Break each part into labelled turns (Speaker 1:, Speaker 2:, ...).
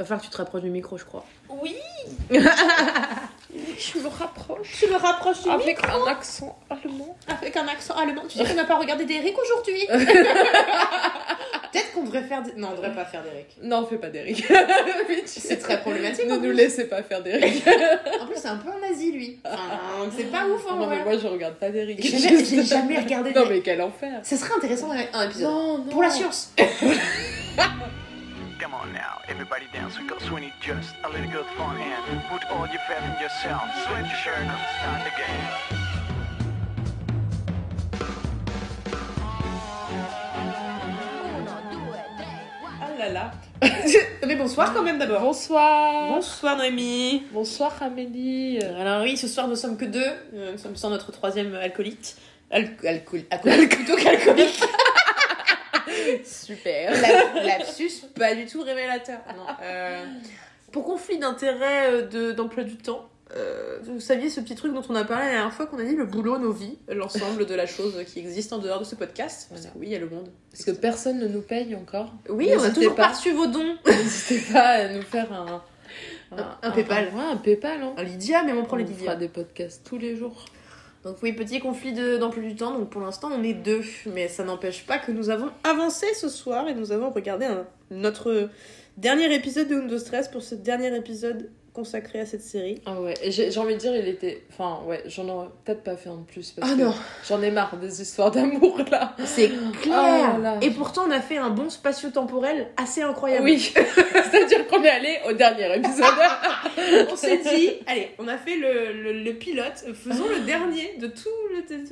Speaker 1: Va falloir que tu te rapproches du micro, je crois.
Speaker 2: Oui Je me rapproche.
Speaker 1: Tu me rapproches du
Speaker 2: Avec un accent allemand.
Speaker 1: Avec un accent allemand. Tu sais qu'on n'a pas regardé d'Eric aujourd'hui Peut-être qu'on devrait faire. des- Non, on devrait pas faire d'Eric.
Speaker 2: Non, fais pas d'Eric.
Speaker 1: C'est très problématique.
Speaker 2: Ne
Speaker 1: en
Speaker 2: nous laissez pas faire d'Eric.
Speaker 1: En plus, c'est un peu un nazi, lui. Enfin, c'est pas ouf, hein,
Speaker 2: Non, mais
Speaker 1: ouais.
Speaker 2: moi je regarde pas d'Eric.
Speaker 1: J'ai jamais, jamais regardé
Speaker 2: Non,
Speaker 1: d'Eric.
Speaker 2: mais quel enfer.
Speaker 1: Ça serait intéressant d'avoir un épisode.
Speaker 2: Non, non.
Speaker 1: Pour la science.
Speaker 3: Everybody dance. We got Sweeney just a little good fun and put all your faith in yourself. Sweat your shirt and start the game.
Speaker 2: Ah là là.
Speaker 1: Mais bonsoir quand même d'abord.
Speaker 2: Bonsoir.
Speaker 1: Bonsoir Noémie.
Speaker 2: Bonsoir Amélie.
Speaker 1: Alors oui, ce soir nous sommes que deux. Euh, Nous sommes sans notre troisième alcoolite. Al alcool, alcool, plutôt qu'alcoolique.
Speaker 2: Super.
Speaker 1: La- Lapsus, pas du tout révélateur. Non. Euh, pour conflit d'intérêt euh, de- d'emploi du temps, euh, vous saviez ce petit truc dont on a parlé la dernière fois qu'on a dit le boulot, nos vies, l'ensemble de la chose qui existe en dehors de ce podcast? Parce que
Speaker 2: Voilà.
Speaker 1: oui, il y a le monde.
Speaker 2: Parce que personne ne nous paye encore.
Speaker 1: Oui, on a toujours
Speaker 2: pas.
Speaker 1: reçu vos dons.
Speaker 2: N'hésitez pas à nous faire un.
Speaker 1: Un- un PayPal.
Speaker 2: ouais, un PayPal. Hein.
Speaker 1: Un Lydia, mais on prend
Speaker 2: On
Speaker 1: les
Speaker 2: fera
Speaker 1: Lydia.
Speaker 2: des podcasts tous les jours.
Speaker 1: Donc oui, petit conflit de- d'emploi du temps. Donc pour l'instant, on est deux. Mais ça n'empêche pas que nous avons avancé ce soir et nous avons regardé notre dernier épisode de Undo Stress pour ce dernier épisode consacré à cette série.
Speaker 2: Ah ouais, et j'ai envie de dire, il était. Enfin, ouais, j'en aurais peut-être pas fait un de plus. Parce
Speaker 1: Ah
Speaker 2: que
Speaker 1: non,
Speaker 2: J'en ai marre des histoires d'amour là.
Speaker 1: c'est clair.
Speaker 2: Ah là.
Speaker 1: Et pourtant, on a fait un bon spatio-temporel assez incroyable.
Speaker 2: Oui, c'est-à-dire qu'on est allé au dernier épisode.
Speaker 1: On s'est dit, allez, on a fait le, le- le pilote, faisons le dernier de tout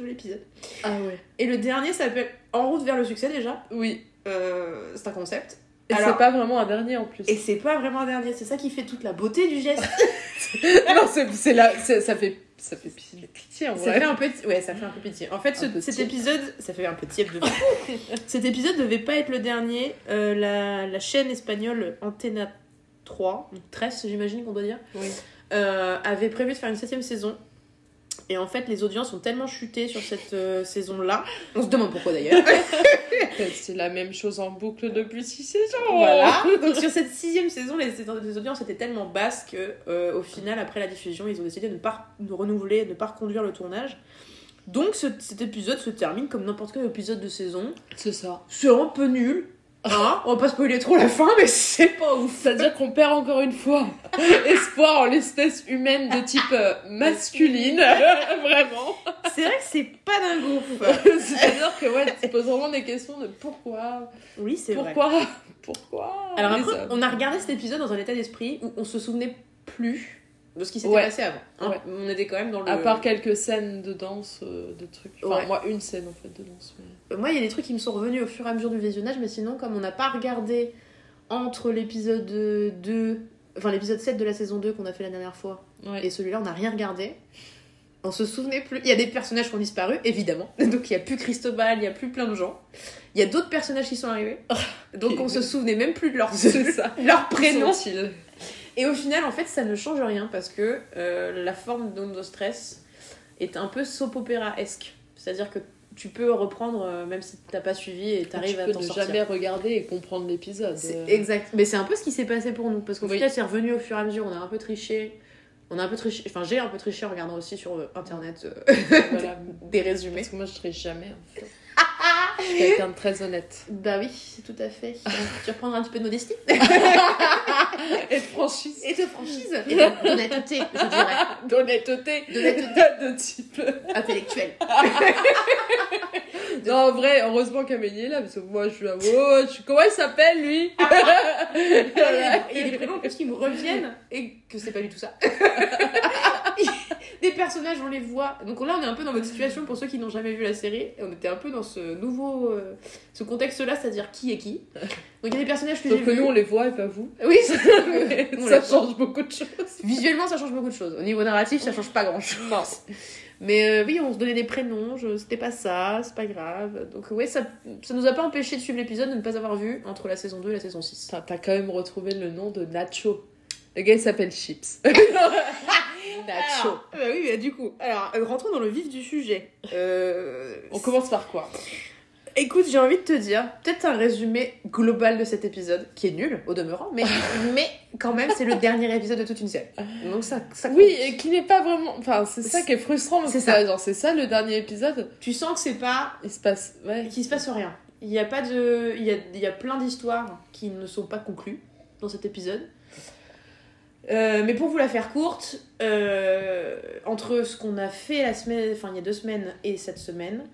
Speaker 1: l'épisode.
Speaker 2: Ah ouais.
Speaker 1: Et le dernier s'appelle En route vers le succès déjà.
Speaker 2: Oui.
Speaker 1: Euh, c'est un concept.
Speaker 2: Et c'est pas vraiment un dernier en plus.
Speaker 1: Et c'est pas vraiment un dernier, c'est ça qui fait toute la beauté du geste.
Speaker 2: non, c'est là, ça fait, ça fait pitié, en
Speaker 1: Ça
Speaker 2: vrai.
Speaker 1: fait un peu, ouais, ça fait un peu pitié. En fait, ce- cet épisode, ça fait un peu tiède de Cet épisode devait pas être le dernier. Euh, la, la chaîne espagnole Antena 3, donc 13 j'imagine qu'on doit dire,
Speaker 2: Oui.
Speaker 1: euh, avait prévu de faire une septième saison. Et en fait, les audiences ont tellement chuté sur cette euh, saison-là. On se demande pourquoi d'ailleurs.
Speaker 2: C'est la même chose en boucle depuis six saisons.
Speaker 1: Voilà. Donc sur cette sixième saison, les, les audiences étaient tellement basses que, euh, au final, après la diffusion, ils ont décidé de ne pas de renouveler, de ne pas reconduire le tournage. Donc ce- cet épisode se termine comme n'importe quel épisode de saison.
Speaker 2: C'est ça.
Speaker 1: C'est un peu nul. Hein On va pas spoiler trop la fin, mais c'est pas ouf.
Speaker 2: C'est-à-dire qu'on perd encore une fois espoir en l'espèce humaine de type euh, masculine. Vraiment.
Speaker 1: C'est vrai que c'est pas dingue ouf.
Speaker 2: C'est-à-dire que ouais, tu poses vraiment des questions de pourquoi,
Speaker 1: Oui, c'est vrai.
Speaker 2: pourquoi, pourquoi?
Speaker 1: Alors après, on a regardé cet épisode dans un état d'esprit où on se souvenait plus de ce qui s'était
Speaker 2: Ouais.
Speaker 1: passé avant. hein.
Speaker 2: Ouais.
Speaker 1: On était quand même dans le...
Speaker 2: À part quelques scènes de danse, euh, de trucs. Enfin,
Speaker 1: Ouais.
Speaker 2: moi, une scène en fait de danse. Mais...
Speaker 1: Moi, il y a des trucs qui me sont revenus au fur et à mesure du visionnage, mais sinon, comme on n'a pas regardé entre l'épisode 2, enfin l'épisode 7 de la saison 2 qu'on a fait la dernière fois,
Speaker 2: Ouais.
Speaker 1: et celui-là, on n'a rien regardé. On se souvenait plus. Il y a des personnages qui ont disparu, évidemment. Donc il n'y a plus Cristobal, il n'y a plus plein de gens. Il y a d'autres personnages qui sont arrivés. Donc on se souvenait même plus de leur, leur prénom. Et au final, en fait, ça ne change rien parce que euh, la forme d'Undo Stress est un peu soap opéra-esque. C'est-à-dire que tu peux reprendre, euh, même si t'as pas suivi, et t'arrives
Speaker 2: Tu
Speaker 1: à
Speaker 2: peux
Speaker 1: t'en
Speaker 2: ne
Speaker 1: sortir.
Speaker 2: jamais regarder et comprendre l'épisode. Euh,
Speaker 1: exact. Mais c'est un peu ce qui s'est passé pour nous. Parce qu'au
Speaker 2: Oui.
Speaker 1: final, c'est revenu au fur et à mesure. On a un peu triché. On a un peu triché. Enfin, j'ai un peu triché en regardant aussi sur internet euh,
Speaker 2: Voilà.
Speaker 1: des résumés.
Speaker 2: Parce que moi, je triche jamais en fait. je suis quelqu'un de très honnête.
Speaker 1: Bah oui, tout à fait. tu reprendras un petit peu de modestie.
Speaker 2: Et de franchise.
Speaker 1: Et de franchise. Et d'honnêteté, je dirais.
Speaker 2: D'honnêteté.
Speaker 1: D'honnêteté.
Speaker 2: De type.
Speaker 1: Intellectuelle.
Speaker 2: Non, en vrai, heureusement qu'Amélie est là, parce que moi, je suis là. Oh, je... Comment il s'appelle lui?
Speaker 1: Il y a- il y a des prénoms qui me reviennent et que c'est pas du tout ça. des personnages, on les voit. Donc là, on est un peu dans votre situation pour ceux qui n'ont jamais vu la série. On était un peu dans ce nouveau, euh, ce contexte-là, c'est-à-dire qui est qui. Donc il y a des personnages que j'ai
Speaker 2: Donc que nous, on les voit et pas vous.
Speaker 1: Oui, c'est-
Speaker 2: ça change beaucoup de choses.
Speaker 1: Visuellement, ça change beaucoup de choses. Au niveau narratif, ça change pas grand-chose. Mais euh, oui, on se donnait des prénoms, je... c'était pas ça, c'est pas grave. Donc ouais, ça, ça nous a pas empêché de suivre l'épisode, de ne pas avoir vu entre la saison 2 et la saison 6.
Speaker 2: Putain, T'as quand même retrouvé le nom de Nacho. Le gars, il s'appelle Chips. Nacho.
Speaker 1: Alors, bah oui, bah, du coup, alors euh, rentrons dans le vif du sujet. Euh,
Speaker 2: On commence par quoi?
Speaker 1: Écoute, j'ai envie de te dire, peut-être un résumé global de cet épisode, qui est nul au demeurant, mais, mais quand même, c'est le dernier épisode de toute une série. Donc ça, ça
Speaker 2: Oui, et qui n'est pas vraiment. Enfin, c'est ça qui est frustrant.
Speaker 1: C'est ça.
Speaker 2: Genre, c'est ça le dernier épisode.
Speaker 1: Tu sens que c'est pas.
Speaker 2: Il se passe. Ouais.
Speaker 1: qu'il se passe rien. Il y a pas de. Il y a, il y a plein d'histoires qui ne sont pas conclues dans cet épisode. Euh, mais pour vous la faire courte, euh, entre ce qu'on a fait la semaine, enfin il y a deux semaines et cette semaine,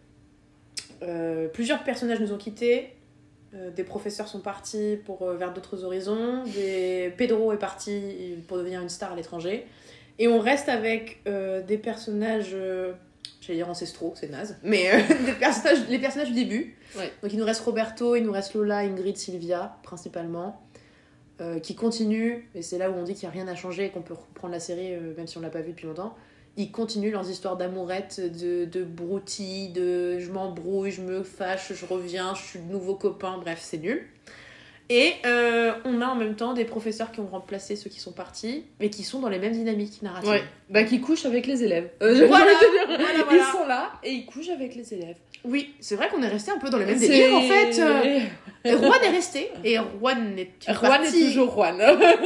Speaker 1: euh, plusieurs personnages nous ont quittés. Euh, des professeurs sont partis pour, euh, vers d'autres horizons. Des... Pedro est parti pour devenir une star à l'étranger. Et on reste avec des personnages, j'allais dire ancestraux, c'est naze, mais euh, des personnages, les personnages du début.
Speaker 2: Ouais.
Speaker 1: Donc il nous reste Roberto, il nous reste Lola, Ingrid, Sylvia, principalement, euh, qui continuent, et c'est là où on dit qu'il n'y a rien à changer et qu'on peut reprendre la série, euh, même si on l'a pas vue depuis longtemps. Ils continuent leurs histoires d'amourette, de, de broutilles, de je m'embrouille, je me fâche, je reviens, je suis de nouveau copain, bref, c'est nul. Et euh, on a en même temps des professeurs qui ont remplacé ceux qui sont partis, mais qui sont dans les mêmes dynamiques narratives.
Speaker 2: Ouais. Bah, qui couche avec les élèves. Euh,
Speaker 1: Voilà, voilà, voilà.
Speaker 2: Ils sont là et ils couchent avec les élèves.
Speaker 1: Oui, c'est vrai qu'on est resté un peu dans les mêmes
Speaker 2: C'est-
Speaker 1: délires en fait. euh, Juan est resté, et Juan est une
Speaker 2: Juan
Speaker 1: partie,
Speaker 2: est toujours Juan.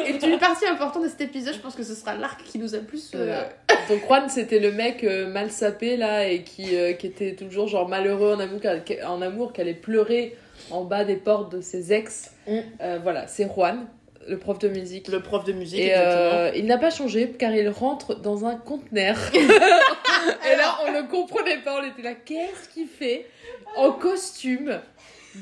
Speaker 1: est une partie importante de cet épisode. Je pense que ce sera l'arc qui nous a plus. euh.
Speaker 2: Donc Juan c'était le mec euh, mal sapé là et qui, euh, qui était toujours genre malheureux en amour, en amour, qui allait pleurer en bas des portes de ses ex.
Speaker 1: Mm.
Speaker 2: Euh, voilà, c'est Juan, le prof de musique.
Speaker 1: Le prof de musique,
Speaker 2: Et
Speaker 1: exactement.
Speaker 2: il n'a pas changé car il rentre dans un conteneur. et là, on ne comprenait pas. On était là, qu'est-ce qu'il fait en costume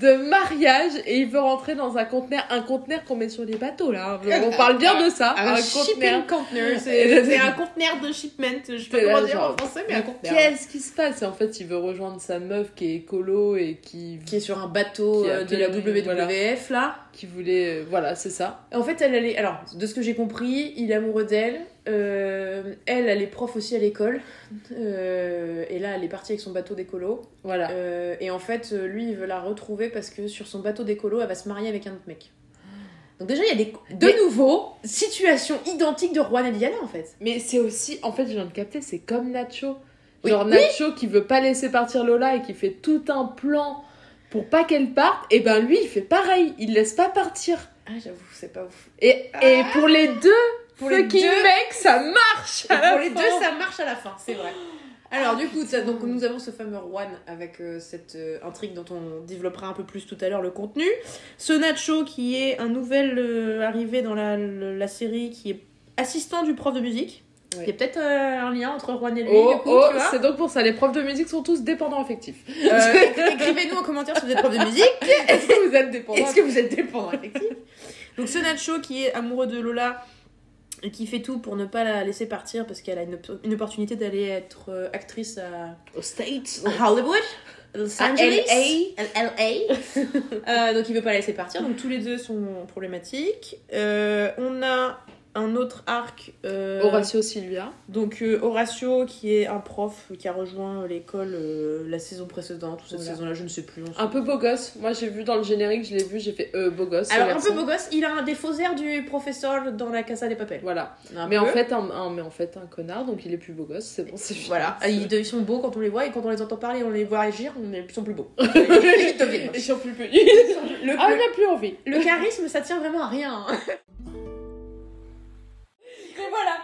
Speaker 2: de mariage et il veut rentrer dans un conteneur, un conteneur qu'on met sur les bateaux là. On parle bien de ça,
Speaker 1: Un,
Speaker 2: un,
Speaker 1: shipping
Speaker 2: conteneur.
Speaker 1: container, c'est un conteneur de shipment. Je sais pas comment dire
Speaker 2: genre,
Speaker 1: en français, mais un conteneur.
Speaker 2: Qu'est-ce qui se passe? Et en fait, il veut rejoindre sa meuf qui est écolo et qui,
Speaker 1: Qui est sur un bateau euh, de la WWF là.
Speaker 2: qui voulait. euh, Voilà, c'est ça.
Speaker 1: En fait, elle, est. Alors, de ce que j'ai compris, il est amoureux d'elle. Euh, elle, elle est prof aussi à l'école. Euh, et là, elle est partie avec son bateau d'écolo.
Speaker 2: Voilà.
Speaker 1: Euh, et en fait, lui, il veut la retrouver parce que sur son bateau d'écolo, elle va se marier avec un autre mec. Donc déjà, il y a des, de
Speaker 2: Mais-
Speaker 1: nouveau situations identiques de Juan et Diana en fait.
Speaker 2: Mais c'est aussi, en fait, je viens de capter, c'est comme Nacho.
Speaker 1: Oui.
Speaker 2: Genre Nacho qui veut pas laisser partir Lola et qui fait tout un plan pour pas qu'elle parte. Et ben lui, il fait pareil, il laisse pas partir.
Speaker 1: Ah, j'avoue, c'est pas ouf.
Speaker 2: Et, et pour les deux,
Speaker 1: Pour les
Speaker 2: fucking
Speaker 1: deux-
Speaker 2: mecs, ça marche. à la
Speaker 1: Pour les
Speaker 2: fin.
Speaker 1: deux, ça marche à la fin, c'est vrai. Alors du coup, ça- donc, nous avons ce fameux Juan avec euh, cette euh, intrigue dont on développera un peu plus tout à l'heure le contenu. Ce Nacho qui est un nouvel euh, arrivé dans la, série, qui est assistant du prof de musique.
Speaker 2: Ouais.
Speaker 1: Il y a peut-être un lien entre Juan et lui,
Speaker 2: Oh, oh, c'est donc pour ça, les profs de musique sont tous dépendants affectifs.
Speaker 1: Écrivez-nous en commentaire si vous êtes prof de musique.
Speaker 2: Est-ce que vous êtes dépendants
Speaker 1: Est-ce que vous êtes dépendant affectif Donc ce Nacho qui est amoureux de Lola et qui fait tout pour ne pas la laisser partir parce qu'elle a une, une opportunité d'aller être euh, actrice à
Speaker 2: Aux States
Speaker 1: à Hollywood, Los
Speaker 2: À
Speaker 1: Angeles,
Speaker 2: LA.
Speaker 1: LA. Euh, donc il veut pas la laisser partir, donc tous les deux sont problématiques. Euh, on a un autre arc. euh,
Speaker 2: Horatio Sylvia.
Speaker 1: Donc euh, Horatio qui est un prof qui a rejoint l'école euh, la saison précédente ou cette
Speaker 2: Voilà.
Speaker 1: saison-là, je ne sais plus. on
Speaker 2: Un peu beau gosse. Moi, j'ai vu dans le générique, je l'ai vu, j'ai fait euh, beau gosse.
Speaker 1: Alors un peu beau gosse, il a un des faux airs du professeur dans la Casa des Papels.
Speaker 2: Voilà.
Speaker 1: Un
Speaker 2: Mais
Speaker 1: peu.
Speaker 2: en, fait, un, un- mais en fait, un connard, donc il est plus beau gosse, c'est bon, c'est
Speaker 1: voilà,
Speaker 2: C'est-
Speaker 1: ils, ils sont beaux quand on les voit et quand on les entend parler, on les voit agir, on est- ils sont plus beaux. ils
Speaker 2: Ils
Speaker 1: moches.
Speaker 2: sont plus petits.
Speaker 1: Le,
Speaker 2: Ah, il n'a plus envie.
Speaker 1: le charisme, ça tient vraiment à rien.
Speaker 2: Mais voilà,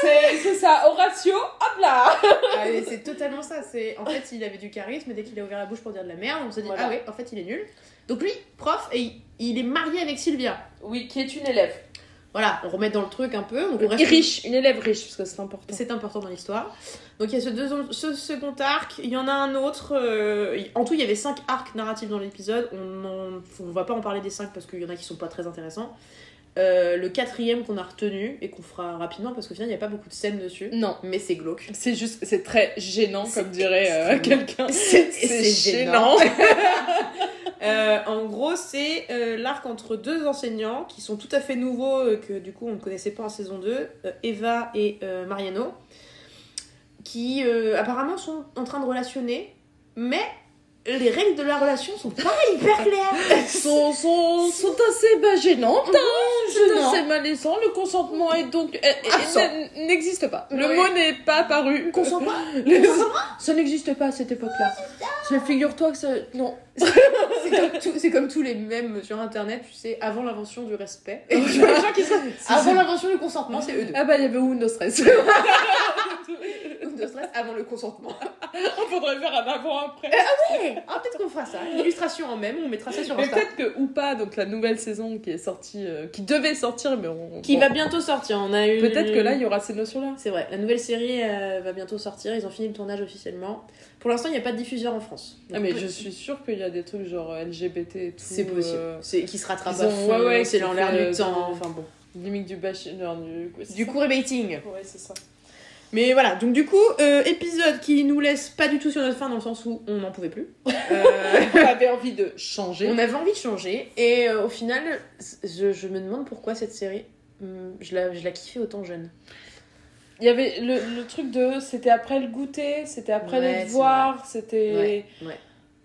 Speaker 2: c'est c'est ça, Horatio, hop là
Speaker 1: Ah, c'est totalement ça. C'est en fait, il avait du charisme dès qu'il a ouvert la bouche pour dire de la merde, on se dit
Speaker 2: Voilà.
Speaker 1: ah ouais, en fait, il est nul. Donc lui, prof, et il, est marié avec Sylvia.
Speaker 2: Oui, qui est une élève.
Speaker 1: Voilà, on remet dans le truc un peu. Donc on reste
Speaker 2: Et riche, une élève riche, parce que c'est important.
Speaker 1: C'est important dans l'histoire. Donc il y a ce, deuxième- ce second arc, il y en a un autre. euh, en tout, il y avait cinq arcs narratifs dans l'épisode. On en- on va pas en parler des cinq parce qu'il y en a qui sont pas très intéressants. Euh, le quatrième qu'on a retenu et qu'on fera rapidement parce qu'au final il n'y a pas beaucoup de scènes dessus.
Speaker 2: Non,
Speaker 1: Mais c'est glauque.
Speaker 2: c'est juste, c'est très gênant, comme dirait euh, quelqu'un.
Speaker 1: C'est
Speaker 2: gênant.
Speaker 1: Euh, en gros, c'est euh, l'arc entre deux enseignants qui sont tout à fait nouveaux, euh, que du coup on ne connaissait pas en saison 2, euh, Eva et euh, Mariano, qui euh, apparemment sont en train de relationner, mais les règles de la relation sont pas hyper claires.
Speaker 2: sont, sont, sont assez bah, gênantes, hein, c'est assez malaisant. Le consentement est donc
Speaker 1: Absent.
Speaker 2: n- n'existe pas. Le
Speaker 1: Oui.
Speaker 2: mot n'est pas apparu.
Speaker 1: Consent quoi
Speaker 2: Le- Ça n'existe pas à cette époque-là. Figure-toi que ça... Non.
Speaker 1: C'est comme, tout- c'est comme tous les mèmes sur internet, tu sais, avant l'invention du respect. Et tu vois les gens qui sont. Avant l'invention du consentement, c'est eux deux.
Speaker 2: Ah bah, il y avait Windows Stress.
Speaker 1: De stress avant le consentement.
Speaker 2: On faudrait faire un avant-après.
Speaker 1: Ouais, ah, peut-être qu'on fera ça. Une illustration en même, on mettra ça sur
Speaker 2: Mais
Speaker 1: Insta.
Speaker 2: peut-être que, ou pas, donc la nouvelle saison qui est sortie, euh, qui devait sortir, mais on...
Speaker 1: Qui
Speaker 2: bon.
Speaker 1: va bientôt sortir. On a eu.
Speaker 2: Peut-être que là, il y aura ces notions-là.
Speaker 1: C'est vrai, la nouvelle série euh, va bientôt sortir. Ils ont fini le tournage officiellement. Pour l'instant, il n'y a pas de diffuseur en France.
Speaker 2: Ah mais je suis sûre qu'il y a des trucs genre LGBT et tout.
Speaker 1: C'est possible.
Speaker 2: euh,
Speaker 1: C'est qui se rattrape à fond,
Speaker 2: ouais, ouais,
Speaker 1: c'est
Speaker 2: fait,
Speaker 1: du
Speaker 2: euh,
Speaker 1: temps. Enfin bon.
Speaker 2: Limite du bashing. non, du coup,
Speaker 1: Du coup.
Speaker 2: Ouais, c'est ça.
Speaker 1: Mais voilà, donc du coup, euh, épisode qui nous laisse pas du tout sur notre fin dans le sens où on n'en pouvait plus. Euh,
Speaker 2: On avait envie de changer.
Speaker 1: on avait envie de changer et euh, au final, je, je me demande pourquoi cette série, hum, je la, je la kiffais autant jeune.
Speaker 2: Il y avait le, le truc de. C'était après le goûter, c'était après
Speaker 1: Ouais,
Speaker 2: les devoirs, c'était.
Speaker 1: Ouais, ouais.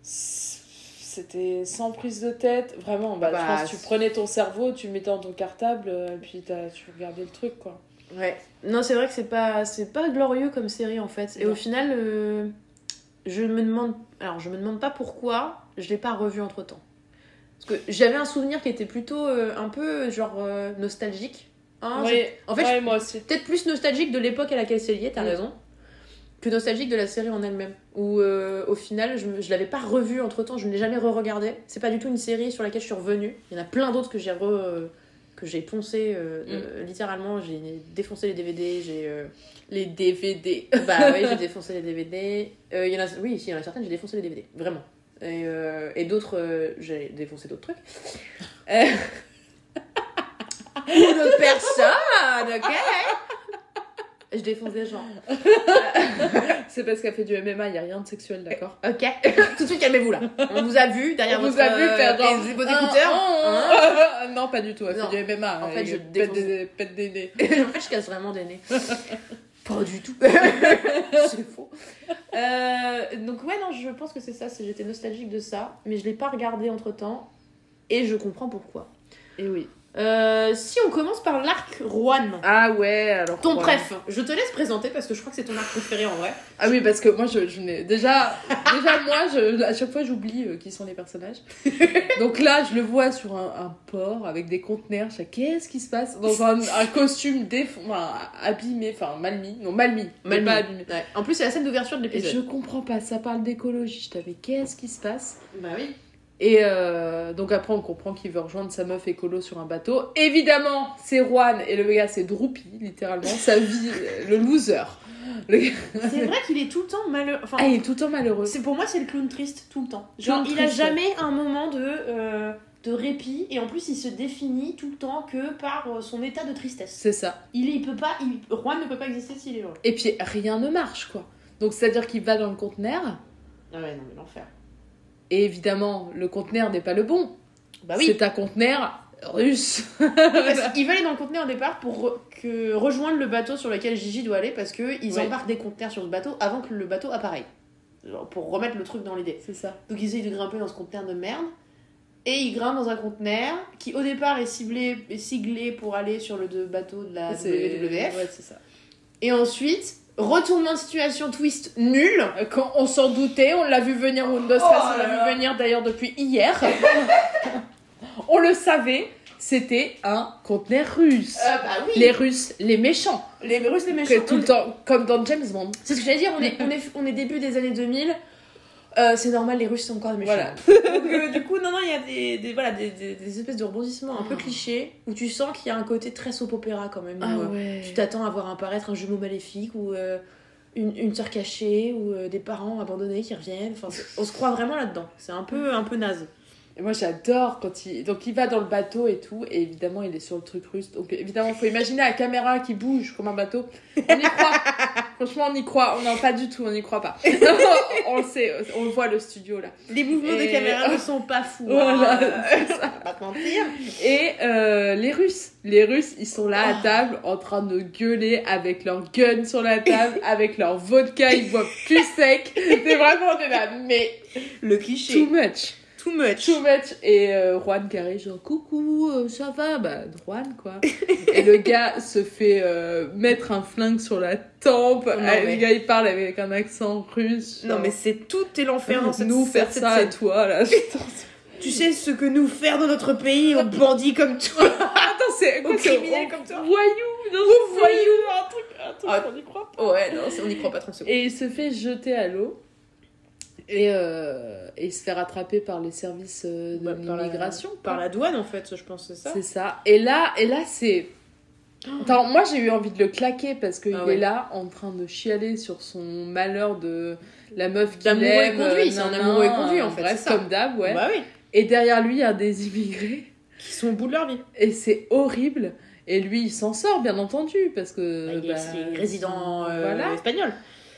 Speaker 2: C'était sans prise de tête. Vraiment, bah,
Speaker 1: Bah,
Speaker 2: je pense que tu prenais ton cerveau, tu le mettais dans ton cartable, euh, et puis t'as- tu regardais le truc, quoi.
Speaker 1: Ouais. Non, c'est vrai que c'est pas, c'est pas glorieux comme série en fait. Et
Speaker 2: Non.
Speaker 1: au final, euh, je me demande, alors je me demande pas pourquoi je l'ai pas revu entre temps. Parce que j'avais un souvenir qui était plutôt euh, un peu genre euh, nostalgique. Hein, en fait,
Speaker 2: ouais, moi aussi.
Speaker 1: peut-être plus nostalgique de l'époque à laquelle c'est lié, t'as
Speaker 2: Mm.
Speaker 1: raison, que nostalgique de la série en elle-même. Où euh, au final, je, je l'avais pas revue entre temps, je ne l'ai jamais re-regardée. C'est pas du tout une série sur laquelle je suis revenue. Il y en a plein d'autres que j'ai re- que j'ai poncé euh, euh, littéralement. J'ai défoncé les DVD, j'ai. euh,
Speaker 2: Les DVD.
Speaker 1: bah oui, j'ai défoncé les DVD. Euh, il y en a, oui, il y en a certaines, j'ai défoncé les DVD, vraiment. Et, et d'autres, j'ai défoncé d'autres trucs. Ou d'autres personnes, ok? Je défonce des gens.
Speaker 2: C'est parce qu'elle fait du MMA, il n'y a rien de sexuel, d'accord?
Speaker 1: Ok Tout de suite, calmez-vous là. On vous a vu derrière
Speaker 2: On vous
Speaker 1: votre,
Speaker 2: a vu faire
Speaker 1: euh,
Speaker 2: genre,
Speaker 1: les- vos écouteurs.
Speaker 2: Non, pas du tout, elle
Speaker 1: Non.
Speaker 2: fait du MMA.
Speaker 1: En fait,
Speaker 2: elle
Speaker 1: je
Speaker 2: pète
Speaker 1: défonce-
Speaker 2: des, pète des nez.
Speaker 1: en fait, je casse vraiment des nez. Pas du tout. c'est faux. Euh, donc, ouais, non, je pense que c'est ça. c'est- J'étais nostalgique de ça, mais je l'ai pas regardé entre temps. Et je comprends pourquoi.
Speaker 2: Et oui.
Speaker 1: Euh, si on commence par l'arc Juan.
Speaker 2: Ah ouais, alors.
Speaker 1: Ton préf, je te laisse présenter parce que je crois que c'est ton arc préféré en vrai.
Speaker 2: Ah oui, parce que moi, je, je n'ai. Déjà, déjà, moi, je, à chaque fois, j'oublie euh, qui sont les personnages. Donc là, je le vois sur un, un port avec des conteneurs. Je sais, qu'est-ce qui se passe Dans un, un costume déf... enfin, abîmé, enfin, mal mis. Non, mal mis.
Speaker 1: Mal
Speaker 2: pas abîmé.
Speaker 1: Ouais. En plus, c'est la scène d'ouverture de
Speaker 2: Et je
Speaker 1: l'épisode.
Speaker 2: comprends pas, ça parle d'écologie. Je t'avais, qu'est-ce qui se passe?
Speaker 1: Bah oui.
Speaker 2: Et euh, donc après, on comprend qu'il veut rejoindre sa meuf écolo sur un bateau. Évidemment, c'est Juan et le gars, c'est Droopy, littéralement. Sa vie, euh, le loser. Le
Speaker 1: C'est vrai qu'il est tout le temps malheureux. Enfin,
Speaker 2: Ah, il est tout le temps malheureux.
Speaker 1: c'est pour moi, c'est le clown triste tout le temps. Genre,
Speaker 2: Clown
Speaker 1: il a
Speaker 2: triste,
Speaker 1: jamais un moment de, euh, de répit et en plus, il se définit tout le temps que par son état de tristesse.
Speaker 2: C'est ça.
Speaker 1: Il, il peut pas, il, Juan ne peut pas exister s'il est heureux.
Speaker 2: Et puis, rien ne marche, quoi. Donc, c'est-à-dire qu'il va dans le conteneur.
Speaker 1: Ah ouais, non, mais l'enfer.
Speaker 2: Et évidemment, le conteneur n'est pas le bon.
Speaker 1: Bah oui.
Speaker 2: C'est un conteneur russe.
Speaker 1: Parce qu'il va aller dans le conteneur au départ pour re- que, rejoindre le bateau sur lequel Gigi doit aller parce qu'ils
Speaker 2: Oui.
Speaker 1: embarquent des conteneurs sur ce bateau avant que le bateau apparaisse. Genre pour remettre le truc dans l'idée.
Speaker 2: C'est ça.
Speaker 1: Donc ils essayent de grimper dans ce conteneur de merde. Et ils grimpent dans un conteneur qui au départ est ciblé, est siglé pour aller sur le de- bateau de la WWF.
Speaker 2: Ouais, c'est ça.
Speaker 1: Et ensuite, retournement de situation twist nul.
Speaker 2: Quand on s'en doutait, on l'a vu venir Windows
Speaker 1: Oh
Speaker 2: on l'a
Speaker 1: là.
Speaker 2: vu venir d'ailleurs depuis hier. on le savait, c'était un conteneur russe.
Speaker 1: Euh, bah oui.
Speaker 2: Les Russes, les méchants.
Speaker 1: Les Russes, les
Speaker 2: Que
Speaker 1: méchants.
Speaker 2: tout le temps, comme dans James Bond.
Speaker 1: C'est ce que j'allais dire, on est, on, est, on est début des années 2000. Euh, c'est normal, les Russes sont encore des méchants.
Speaker 2: Voilà.
Speaker 1: Donc, euh, du coup, non, non, il y a des, des, voilà, des, des, des espèces de rebondissements un peu
Speaker 2: Oh.
Speaker 1: clichés où tu sens qu'il y a un côté très soap opéra quand même.
Speaker 2: Ah
Speaker 1: où,
Speaker 2: ouais.
Speaker 1: Tu t'attends à voir apparaître un jumeau maléfique ou euh, une, une sœur cachée ou des parents abandonnés qui reviennent. Enfin, on se croit vraiment là-dedans. C'est un peu, un peu naze.
Speaker 2: Et moi j'adore quand il donc il va dans le bateau et tout et évidemment il est sur le truc russe. Donc évidemment faut imaginer la caméra qui bouge comme un bateau. On y croit. Franchement on y croit. On non pas du tout on n'y croit pas. On le sait on le voit le studio là.
Speaker 1: Les mouvements de caméra ne sont pas fous.
Speaker 2: Voilà,
Speaker 1: hein, pas te mentir.
Speaker 2: et euh, les Russes. Les Russes ils sont là à
Speaker 1: Oh.
Speaker 2: table en train de gueuler avec leur gun sur la table avec leur vodka ils boivent plus sec. C'est vraiment est là mais
Speaker 1: Le cliché.
Speaker 2: too much
Speaker 1: too much.
Speaker 2: Too much. Et euh, Juan arrive, genre coucou, euh, ça va? Bah, Juan quoi. et le gars se fait euh, mettre un flingue sur la tempe.
Speaker 1: Non,
Speaker 2: Ah,
Speaker 1: mais-
Speaker 2: Le gars il parle avec un accent russe.
Speaker 1: Non
Speaker 2: genre,
Speaker 1: mais c'est tout est l'enfer dans cette
Speaker 2: nous faire
Speaker 1: cette
Speaker 2: ça à
Speaker 1: scène.
Speaker 2: toi là.
Speaker 1: Tu sais ce que nous faire dans notre pays aux bandits comme toi.
Speaker 2: Attends, c'est
Speaker 1: Aux criminels comme toi.
Speaker 2: Voyou, non,
Speaker 1: voyous.
Speaker 2: un truc, un truc,
Speaker 1: Ah.
Speaker 2: on y croit.
Speaker 1: Ouais, non, on n'y croit pas 30 secondes.
Speaker 2: Et il se fait jeter à l'eau. Et, euh, et il se fait rattraper par les services euh, de
Speaker 1: Bah, par la-
Speaker 2: l'immigration.
Speaker 1: Par la douane en fait, je pense c'est ça.
Speaker 2: C'est ça. Et là, et là c'est. Attends, moi j'ai eu envie de le claquer parce qu'il
Speaker 1: Ah ouais.
Speaker 2: est là en train de chialer sur son malheur de la meuf qu'il
Speaker 1: D'amoureux
Speaker 2: aime.
Speaker 1: éconduit, c'est un amoureux éconduit, en fait,
Speaker 2: Bref, comme d'hab, ouais.
Speaker 1: Bah oui.
Speaker 2: Et derrière lui, il y a des immigrés.
Speaker 1: Qui sont au bout de leur vie.
Speaker 2: Et c'est horrible. Et lui, il s'en sort, bien entendu, parce que.
Speaker 1: Bah, il est
Speaker 2: bah,
Speaker 1: résident euh,
Speaker 2: Voilà.
Speaker 1: espagnol.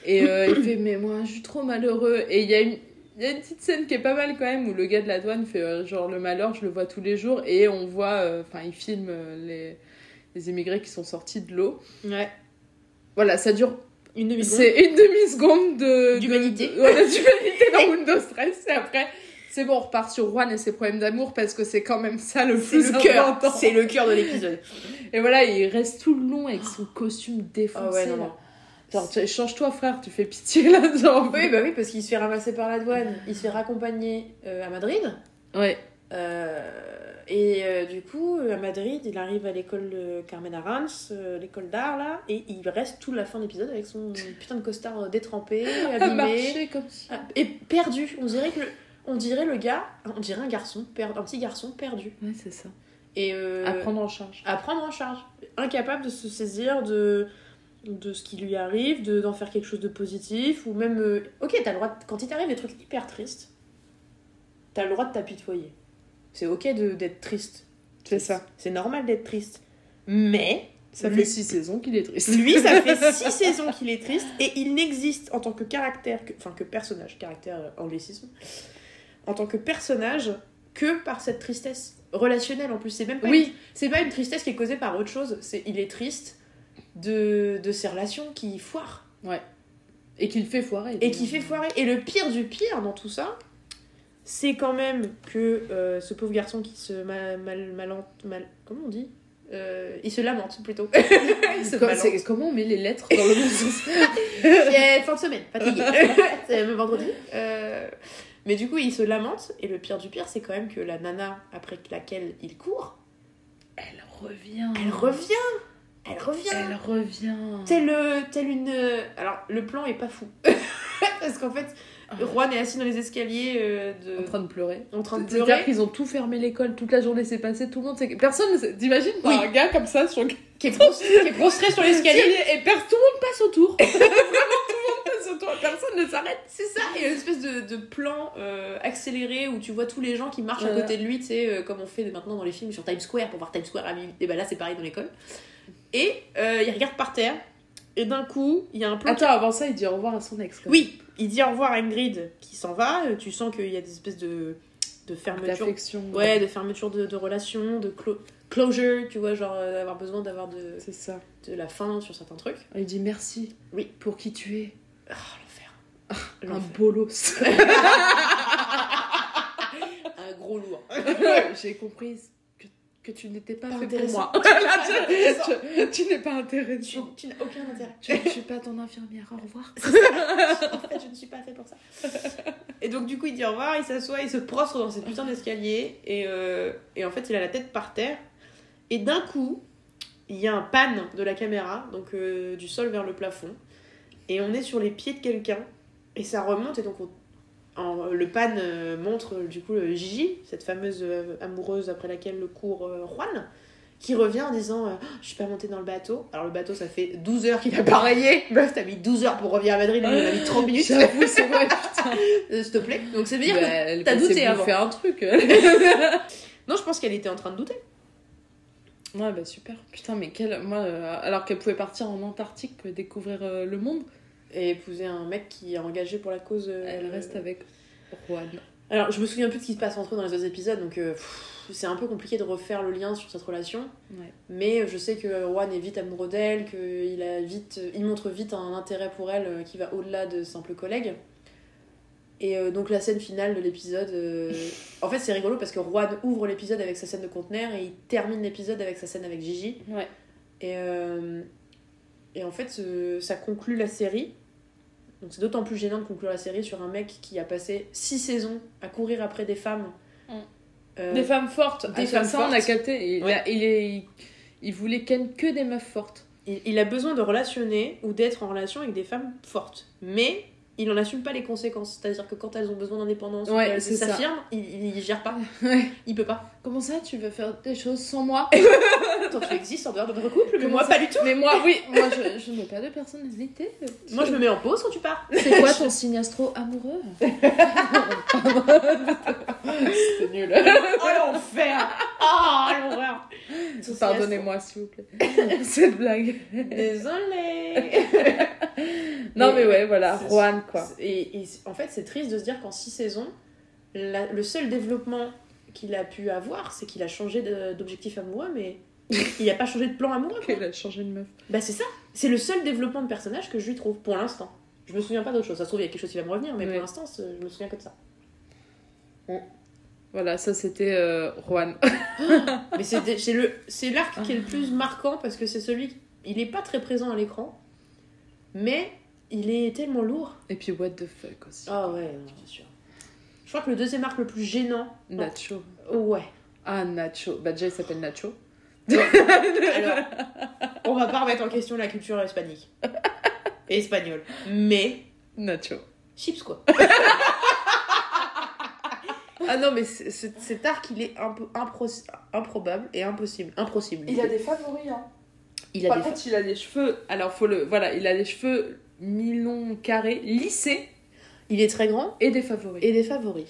Speaker 2: Et euh, il fait, mais moi, je suis trop malheureux. Et il y, a une- il y a une petite scène qui est pas mal quand même, où le gars de la douane fait euh, genre le malheur, je le vois tous les jours. Et on voit, euh, enfin, il filme les, les immigrés qui sont sortis de l'eau.
Speaker 1: Ouais.
Speaker 2: Voilà, ça dure.
Speaker 1: Une demi
Speaker 2: C'est une demi-seconde de.
Speaker 1: D'humanité.
Speaker 2: de- voilà, d'humanité dans Windows 13. Et après, c'est bon, on repart sur Juan et ses problèmes d'amour parce que c'est quand même ça le plus
Speaker 1: le cœur.
Speaker 2: important.
Speaker 1: C'est le cœur de l'épisode.
Speaker 2: Et voilà, il reste tout le long avec son costume défoncé.
Speaker 1: Ah ouais, non, non.
Speaker 2: Genre, change-toi, frère, tu fais pitié là. Genre.
Speaker 1: Oui, bah oui, parce qu'il se fait ramasser par la douane. Il se fait raccompagner euh, à Madrid.
Speaker 2: Ouais.
Speaker 1: Euh, et euh, du coup, à Madrid, il arrive à l'école de Carmen Arans, l'école d'art là, et il reste toute la fin de l'épisode avec son putain de costard détrempé, abîmé,
Speaker 2: comme ça.
Speaker 1: ah, et perdu. On dirait que le, on dirait le gars, on dirait un garçon, un petit garçon perdu.
Speaker 2: Ouais, c'est ça.
Speaker 1: Et
Speaker 2: À prendre en charge.
Speaker 1: à prendre en charge, incapable de se saisir de de ce qui lui arrive, de d'en faire quelque chose de positif, ou même, euh, ok, t'as le droit, de- quand il t'arrive des trucs hyper tristes, t'as le droit de t'apitoyer. C'est ok de- d'être triste.
Speaker 2: C'est ça.
Speaker 1: C'est normal d'être triste. Mais,
Speaker 2: Ça
Speaker 1: Lui-
Speaker 2: fait six saisons qu'il est triste.
Speaker 1: lui, ça fait six saisons qu'il est triste, et il n'existe en tant que caractère, que- enfin que personnage, caractère anglicisme, en tant que personnage, que par cette tristesse relationnelle en plus. C'est même pas
Speaker 2: Oui.
Speaker 1: c'est pas une tristesse qui est causée par autre chose, c'est il est triste de, de ses relations qui foirent
Speaker 2: Et qu'il fait foirer.
Speaker 1: et qui fait foirer. Et le pire du pire dans tout ça, c'est quand même que euh, ce pauvre garçon qui se mal, mal, mal- comment on dit Euh, il se lamente plutôt. il se
Speaker 2: Comme-
Speaker 1: malente.
Speaker 2: c'est- comment on met les lettres dans le bon sens
Speaker 1: C'est fin de semaine, fatigué. c'est même vendredi. Euh, mais du coup, il se lamente. Et le pire du pire, c'est quand même que la nana après laquelle il court,
Speaker 2: Elle revient.
Speaker 1: elle revient. Elle revient.
Speaker 2: Elle revient.
Speaker 1: Tel, euh, une. euh, Alors, le plan est pas fou. Parce qu'en fait,
Speaker 2: Ah.
Speaker 1: Juan est assis dans les escaliers euh, de...
Speaker 2: En train de pleurer.
Speaker 1: en train de
Speaker 2: C'est-à-dire
Speaker 1: pleurer.
Speaker 2: qu'ils ont tout fermé l'école, toute la journée s'est passée, tout le monde s'est... Personne T'imagines t'as
Speaker 1: Oui.
Speaker 2: un gars comme ça sur
Speaker 1: Qui est, pros- qui est prostré sur l'escalier.
Speaker 2: Et per- tout le monde passe autour. Vraiment, tout le monde passe autour. Personne ne s'arrête.
Speaker 1: C'est ça, et une espèce de, de plan euh, accéléré où tu vois tous les gens qui marchent à côté de lui, tu sais, euh, comme on fait maintenant dans les films sur Times Square pour voir Times Square à minuit. Et bah là, c'est pareil dans l'école. Et euh, il regarde par terre, et d'un coup, il y a un plan.
Speaker 2: Attends, avant ça, il dit au revoir à son ex.
Speaker 1: Oui, il dit au revoir à Ingrid qui s'en va. euh, Tu sens qu'il y a des espèces de, de fermeture.
Speaker 2: D'affection.
Speaker 1: Ouais, de fermeture de, de relations, de clo- closure, tu vois, genre euh, avoir besoin d'avoir de,
Speaker 2: C'est ça.
Speaker 1: de la fin sur certains trucs.
Speaker 2: Il dit merci.
Speaker 1: Oui.
Speaker 2: Pour qui tu es.
Speaker 1: Ah, l'enfer.
Speaker 2: Un
Speaker 1: L'enfer.
Speaker 2: bolos.
Speaker 1: Un gros lourd.
Speaker 2: J'ai compris que, tu n'étais pas,
Speaker 1: Pas
Speaker 2: fait pour moi. tu tu n'es pas
Speaker 1: Tu,
Speaker 2: intéressant.
Speaker 1: tu n'as aucun intérêt.
Speaker 2: Je ne suis pas ton infirmière. Au revoir.
Speaker 1: en fait, je ne suis pas fait pour ça. Et donc, du coup, il dit au revoir, il s'assoit, il se prostre dans cette putain d'escalier. Et, euh, et en fait, il a la tête par terre. Et d'un coup, il y a un pan de la caméra, donc euh, du sol vers le plafond. Et on est sur les pieds de quelqu'un. Et ça remonte. Et donc, on- en- le pan euh, montre du coup euh, Gigi, cette fameuse euh, amoureuse après laquelle le court euh, Juan. Qui revient en disant euh, Oh, Je suis pas montée dans le bateau. Alors, le bateau, ça fait 12 heures qu'il a rayé. Meuf, t'as mis 12 heures pour revenir à Madrid. Il a mis 30 minutes.
Speaker 2: J'avoue, c'est vrai, putain.
Speaker 1: Euh, S'il te plaît. Donc ça veut dire
Speaker 2: Bah,
Speaker 1: que... t'as douté
Speaker 2: bouffer un truc.
Speaker 1: Non, je pense qu'elle était en train de douter.
Speaker 2: Ouais, bah super. Putain, mais quelle. Moi, euh, alors qu'elle pouvait partir en Antarctique pour découvrir euh, le monde,
Speaker 1: Et épouser un mec qui est engagé pour la cause... euh,
Speaker 2: elle reste avec Juan.
Speaker 1: Alors, je me souviens plus de ce qui se passe entre eux dans les autres épisodes, donc euh, c'est un peu compliqué de refaire le lien sur cette relation.
Speaker 2: Ouais.
Speaker 1: Mais je sais que Juan est vite amoureux d'elle, qu'il a vite, il montre vite un intérêt pour elle euh, qui va au-delà de simples collègues. Et euh, donc la scène finale de l'épisode, euh, en fait c'est rigolo parce que Juan ouvre l'épisode avec sa scène de conteneur et il termine l'épisode avec sa scène avec Gigi.
Speaker 2: Ouais.
Speaker 1: Et, euh, et en fait euh, ça conclut la série. Donc c'est d'autant plus gênant de conclure la série sur un mec qui a passé six saisons à courir après des femmes.
Speaker 2: Mm.
Speaker 1: Euh,
Speaker 2: Des femmes fortes.
Speaker 1: des
Speaker 2: ça,
Speaker 1: femmes
Speaker 2: ça, on a
Speaker 1: fortes.
Speaker 2: capté. Il,
Speaker 1: Ouais.
Speaker 2: a- il, est, il, il voulait ken que des meufs fortes.
Speaker 1: il, il a besoin de relationner ou d'être en relation avec des femmes fortes. Mais il n'en assume pas les conséquences. C'est-à-dire que quand elles ont besoin d'indépendance, ou
Speaker 2: Ouais, c'est ça.
Speaker 1: s'affirment, il, il gère pas.
Speaker 2: Ouais.
Speaker 1: Il peut pas.
Speaker 2: Comment ça, tu veux faire des choses sans moi
Speaker 1: Toi, tu existes en dehors de notre couple, mais
Speaker 2: Comment
Speaker 1: moi,
Speaker 2: ça
Speaker 1: pas du tout.
Speaker 2: Mais moi, oui, moi je, je n'ai pas de personnalité.
Speaker 1: Moi, je me mets en pause quand tu pars.
Speaker 2: C'est quoi ton signe astro amoureux C'est nul.
Speaker 1: Oh, l'enfer Oh, l'horreur
Speaker 2: Pardonnez-moi, s'il vous plaît. Cette blague.
Speaker 1: Désolée
Speaker 2: Non,
Speaker 1: Mais-
Speaker 2: mais ouais, voilà, Juan, quoi.
Speaker 1: Et, et en fait, c'est triste de se dire qu'en six saisons, la- le seul développement qu'il a pu avoir, c'est qu'il a changé d'objectif amoureux, mais il n'a pas changé de plan amoureux. quoi.
Speaker 2: Il a changé de meuf.
Speaker 1: Bah c'est ça. C'est le seul développement de personnage que je lui trouve pour l'instant. Je me souviens pas d'autre chose. Ça se trouve, il y a quelque chose qui va me revenir, mais
Speaker 2: Ouais.
Speaker 1: pour l'instant, je me souviens que de ça.
Speaker 2: Voilà, ça c'était euh, Juan.
Speaker 1: mais c'est l'arc qui est le plus marquant parce que c'est celui. Il est pas très présent à l'écran, mais il est tellement lourd.
Speaker 2: Et puis What the fuck aussi.
Speaker 1: Ah ouais, non, bien sûr. Je crois que le deuxième arc le plus gênant.
Speaker 2: Nacho.
Speaker 1: Ouais.
Speaker 2: Ah, Nacho. Bah, déjà, il s'appelle Nacho.
Speaker 1: Alors, on va pas remettre en question la culture hispanique. Et espagnole. Mais,
Speaker 2: Nacho.
Speaker 1: chips quoi. ah non, mais cet arc, il est un peu impro- improbable et impossible. Impossible.
Speaker 2: Il a des favoris, hein.
Speaker 1: Il a
Speaker 2: Par
Speaker 1: des
Speaker 2: contre, il a des cheveux. Alors, faut le. Voilà, il a des cheveux mi-longs, carrés, lissés
Speaker 1: Il est très grand
Speaker 2: et des favoris.
Speaker 1: et des favoris.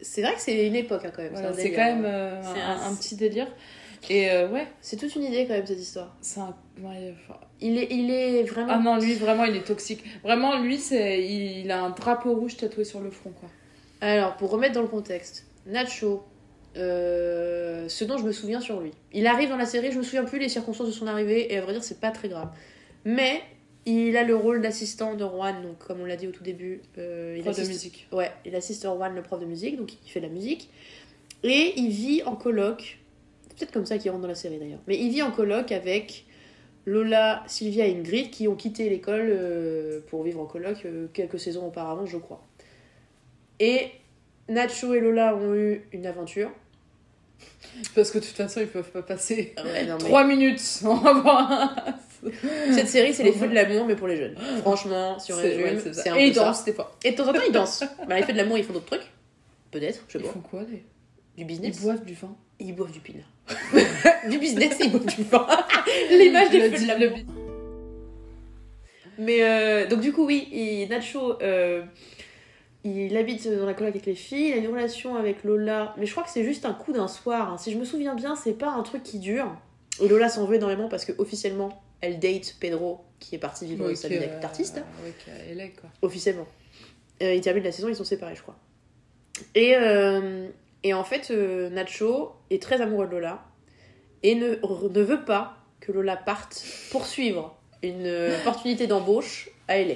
Speaker 1: C'est vrai que c'est une époque hein, quand même.
Speaker 2: Voilà, c'est quand même
Speaker 1: hein.
Speaker 2: euh, un,
Speaker 1: un-
Speaker 2: un petit délire. Et euh, ouais,
Speaker 1: C'est toute une idée quand même cette histoire.
Speaker 2: c'est un. ouais, enfin-
Speaker 1: Il est, il est vraiment.
Speaker 2: Ah non, lui, vraiment, il est toxique. Vraiment, lui, c'est il a un drapeau rouge tatoué sur le front, quoi.
Speaker 1: Alors, pour remettre dans le contexte, Nacho, euh, ce dont je me souviens sur lui. Il arrive dans la série, je me souviens plus les circonstances de son arrivée, et à vrai dire, c'est pas très grave. Mais il a le rôle d'assistant de Juan, donc comme on l'a dit au tout début, euh, il,
Speaker 2: Prof de
Speaker 1: assiste,
Speaker 2: musique.
Speaker 1: ouais, il assiste Juan, le prof de musique, donc il fait de la musique. Et il vit en coloc, c'est peut-être comme ça qu'il rentre dans la série d'ailleurs, mais il vit en coloc avec Lola, Sylvia et Ingrid qui ont quitté l'école euh, pour vivre en coloc euh, quelques saisons auparavant, je crois. Et Nacho et Lola ont eu une aventure.
Speaker 2: Parce que de toute façon, ils peuvent pas passer
Speaker 1: Ouais, non, mais
Speaker 2: 3 minutes sans avoir un.
Speaker 1: Cette série, c'est les feux de l'amour, mais pour les jeunes. Franchement, si on résume,
Speaker 2: c'est
Speaker 1: un
Speaker 2: Et
Speaker 1: peu
Speaker 2: ils dansent des fois.
Speaker 1: Et de temps en temps, ils dansent. Bah, les feux de l'amour, ils font d'autres trucs. Peut-être, je sais
Speaker 2: Ils
Speaker 1: pas.
Speaker 2: font quoi les...
Speaker 1: Du
Speaker 2: Ils
Speaker 1: business.
Speaker 2: boivent du vin.
Speaker 1: Ils boivent du pinard. du business ils boivent du vin. L'image des feux de l'amour. Mais euh, donc du coup oui, il- Nacho, euh, il habite dans la coloc avec les filles, il a une relation avec Lola, mais je crois que c'est juste un coup d'un soir. hein. Si je me souviens bien, c'est pas un truc qui dure. Et Lola s'en veut énormément parce que officiellement, elle date Pedro, qui est parti vivre
Speaker 2: Ouais,
Speaker 1: sa vie avec
Speaker 2: euh,
Speaker 1: officiellement. Ils terminent la saison, ils sont séparés, je crois. Et, euh, et en fait, euh, Nacho est très amoureux de Lola et ne, ne veut pas que Lola parte poursuivre une euh, opportunité d'embauche à LA.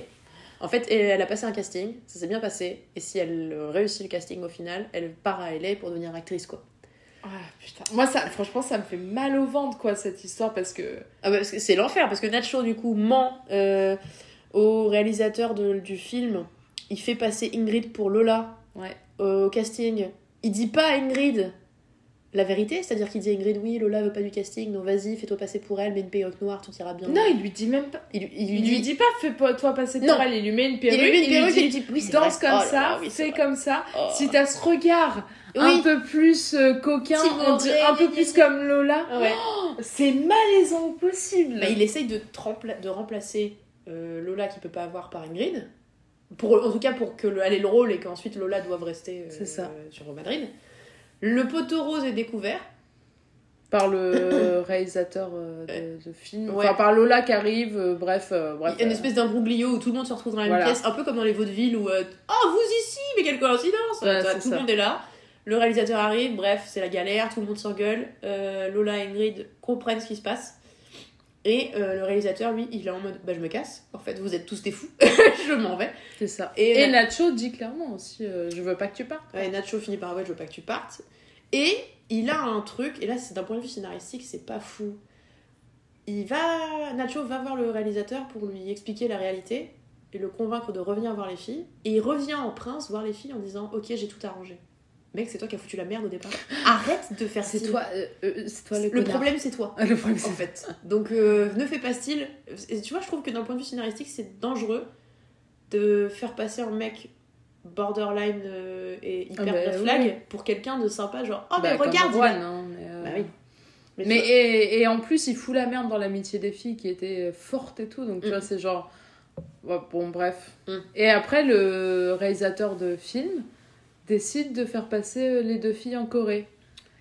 Speaker 1: En fait, elle, elle a passé un casting, ça s'est bien passé, et si elle réussit le casting au final, elle part à LA pour devenir actrice, quoi.
Speaker 2: Ah putain. Moi, ça, franchement, ça me fait mal au ventre, quoi, cette histoire, parce que.
Speaker 1: Ah bah, c'est l'enfer, parce que Nacho, du coup, ment euh, au réalisateur de- du film. Il fait passer Ingrid pour Lola
Speaker 2: Ouais.
Speaker 1: au casting. Il dit pas à Ingrid la vérité, c'est-à-dire qu'il dit à Ingrid, oui, Lola veut pas du casting, donc vas-y, fais-toi passer pour elle, mets une perruque noire, tout ira bien.
Speaker 2: Non, il lui dit même pas.
Speaker 1: il, il
Speaker 2: Il lui dit pas, fais-toi passer pour elle, il lui met une
Speaker 1: il
Speaker 2: perruque.
Speaker 1: lui met une
Speaker 2: il
Speaker 1: perruque
Speaker 2: lui
Speaker 1: il
Speaker 2: dit,
Speaker 1: oui,
Speaker 2: danse
Speaker 1: vrai.
Speaker 2: comme
Speaker 1: Oh
Speaker 2: ça,
Speaker 1: là, oui,
Speaker 2: fais comme ça.
Speaker 1: Oh.
Speaker 2: Si t'as ce regard un peu plus euh, coquin, on un peu plus comme Lola,
Speaker 1: Ouais.
Speaker 2: c'est malaisant possible.
Speaker 1: Bah, il essaye de, de remplacer euh, Lola qui peut pas avoir par Ingrid. Pour, en tout cas pour que le- elle ait le rôle et qu'ensuite Lola doive rester euh,
Speaker 2: C'est ça.
Speaker 1: sur Madrid. Le poteau rose est découvert.
Speaker 2: Par le réalisateur euh, de, de film.
Speaker 1: Ouais.
Speaker 2: Enfin, par Lola qui arrive, euh, bref. euh, bref
Speaker 1: Il y a une
Speaker 2: euh,
Speaker 1: espèce d'imbroglio où tout le monde se retrouve dans la même
Speaker 2: Voilà.
Speaker 1: pièce, un peu comme dans les vaudevilles où euh, Oh, vous ici Mais quelle coïncidence
Speaker 2: Ouais,
Speaker 1: Tout le monde est là. Le réalisateur arrive, bref, c'est la galère, tout le monde s'engueule. Euh, Lola et Ingrid comprennent ce qui se passe. Et euh, le réalisateur, lui, il est en mode bah je me casse. En fait, vous êtes tous des fous. je m'en vais.
Speaker 2: C'est ça.
Speaker 1: Et-
Speaker 2: Et, Nacho dit clairement aussi euh, Je veux pas que tu partes.
Speaker 1: Ouais, Nacho finit par ouais, je veux pas que tu partes. Et il a un truc, et là, c'est d'un point de vue scénaristique, c'est pas fou. Il va. Nacho va voir le réalisateur pour lui expliquer la réalité et le convaincre de revenir voir les filles. Et il revient en prince voir les filles en disant Ok, j'ai tout arrangé. Mec, c'est toi qui as foutu la merde au départ. Arrête de faire
Speaker 2: C'est toi, euh, euh, c'est toi le,
Speaker 1: Le
Speaker 2: connard.
Speaker 1: problème, c'est toi.
Speaker 2: Le problème,
Speaker 1: en
Speaker 2: c'est
Speaker 1: fait. Donc euh, ne fais pas style. Et tu vois, je trouve que d'un point de vue scénaristique, c'est dangereux de faire passer un mec borderline euh, et hyper
Speaker 2: Ah bah,
Speaker 1: red flag
Speaker 2: oui.
Speaker 1: pour quelqu'un de sympa, genre oh
Speaker 2: Bah,
Speaker 1: mais
Speaker 2: comme
Speaker 1: regarde. il
Speaker 2: Juan, hein, mais, euh,
Speaker 1: Bah oui. Mais,
Speaker 2: Mais
Speaker 1: tu vois,
Speaker 2: et, et en plus, il fout la merde dans l'amitié des filles qui était forte et tout. Donc, tu
Speaker 1: Mm.
Speaker 2: vois, c'est genre. ouais, bon, bref.
Speaker 1: Mm.
Speaker 2: Et après, le réalisateur de film décide de faire passer euh, les deux filles en Corée.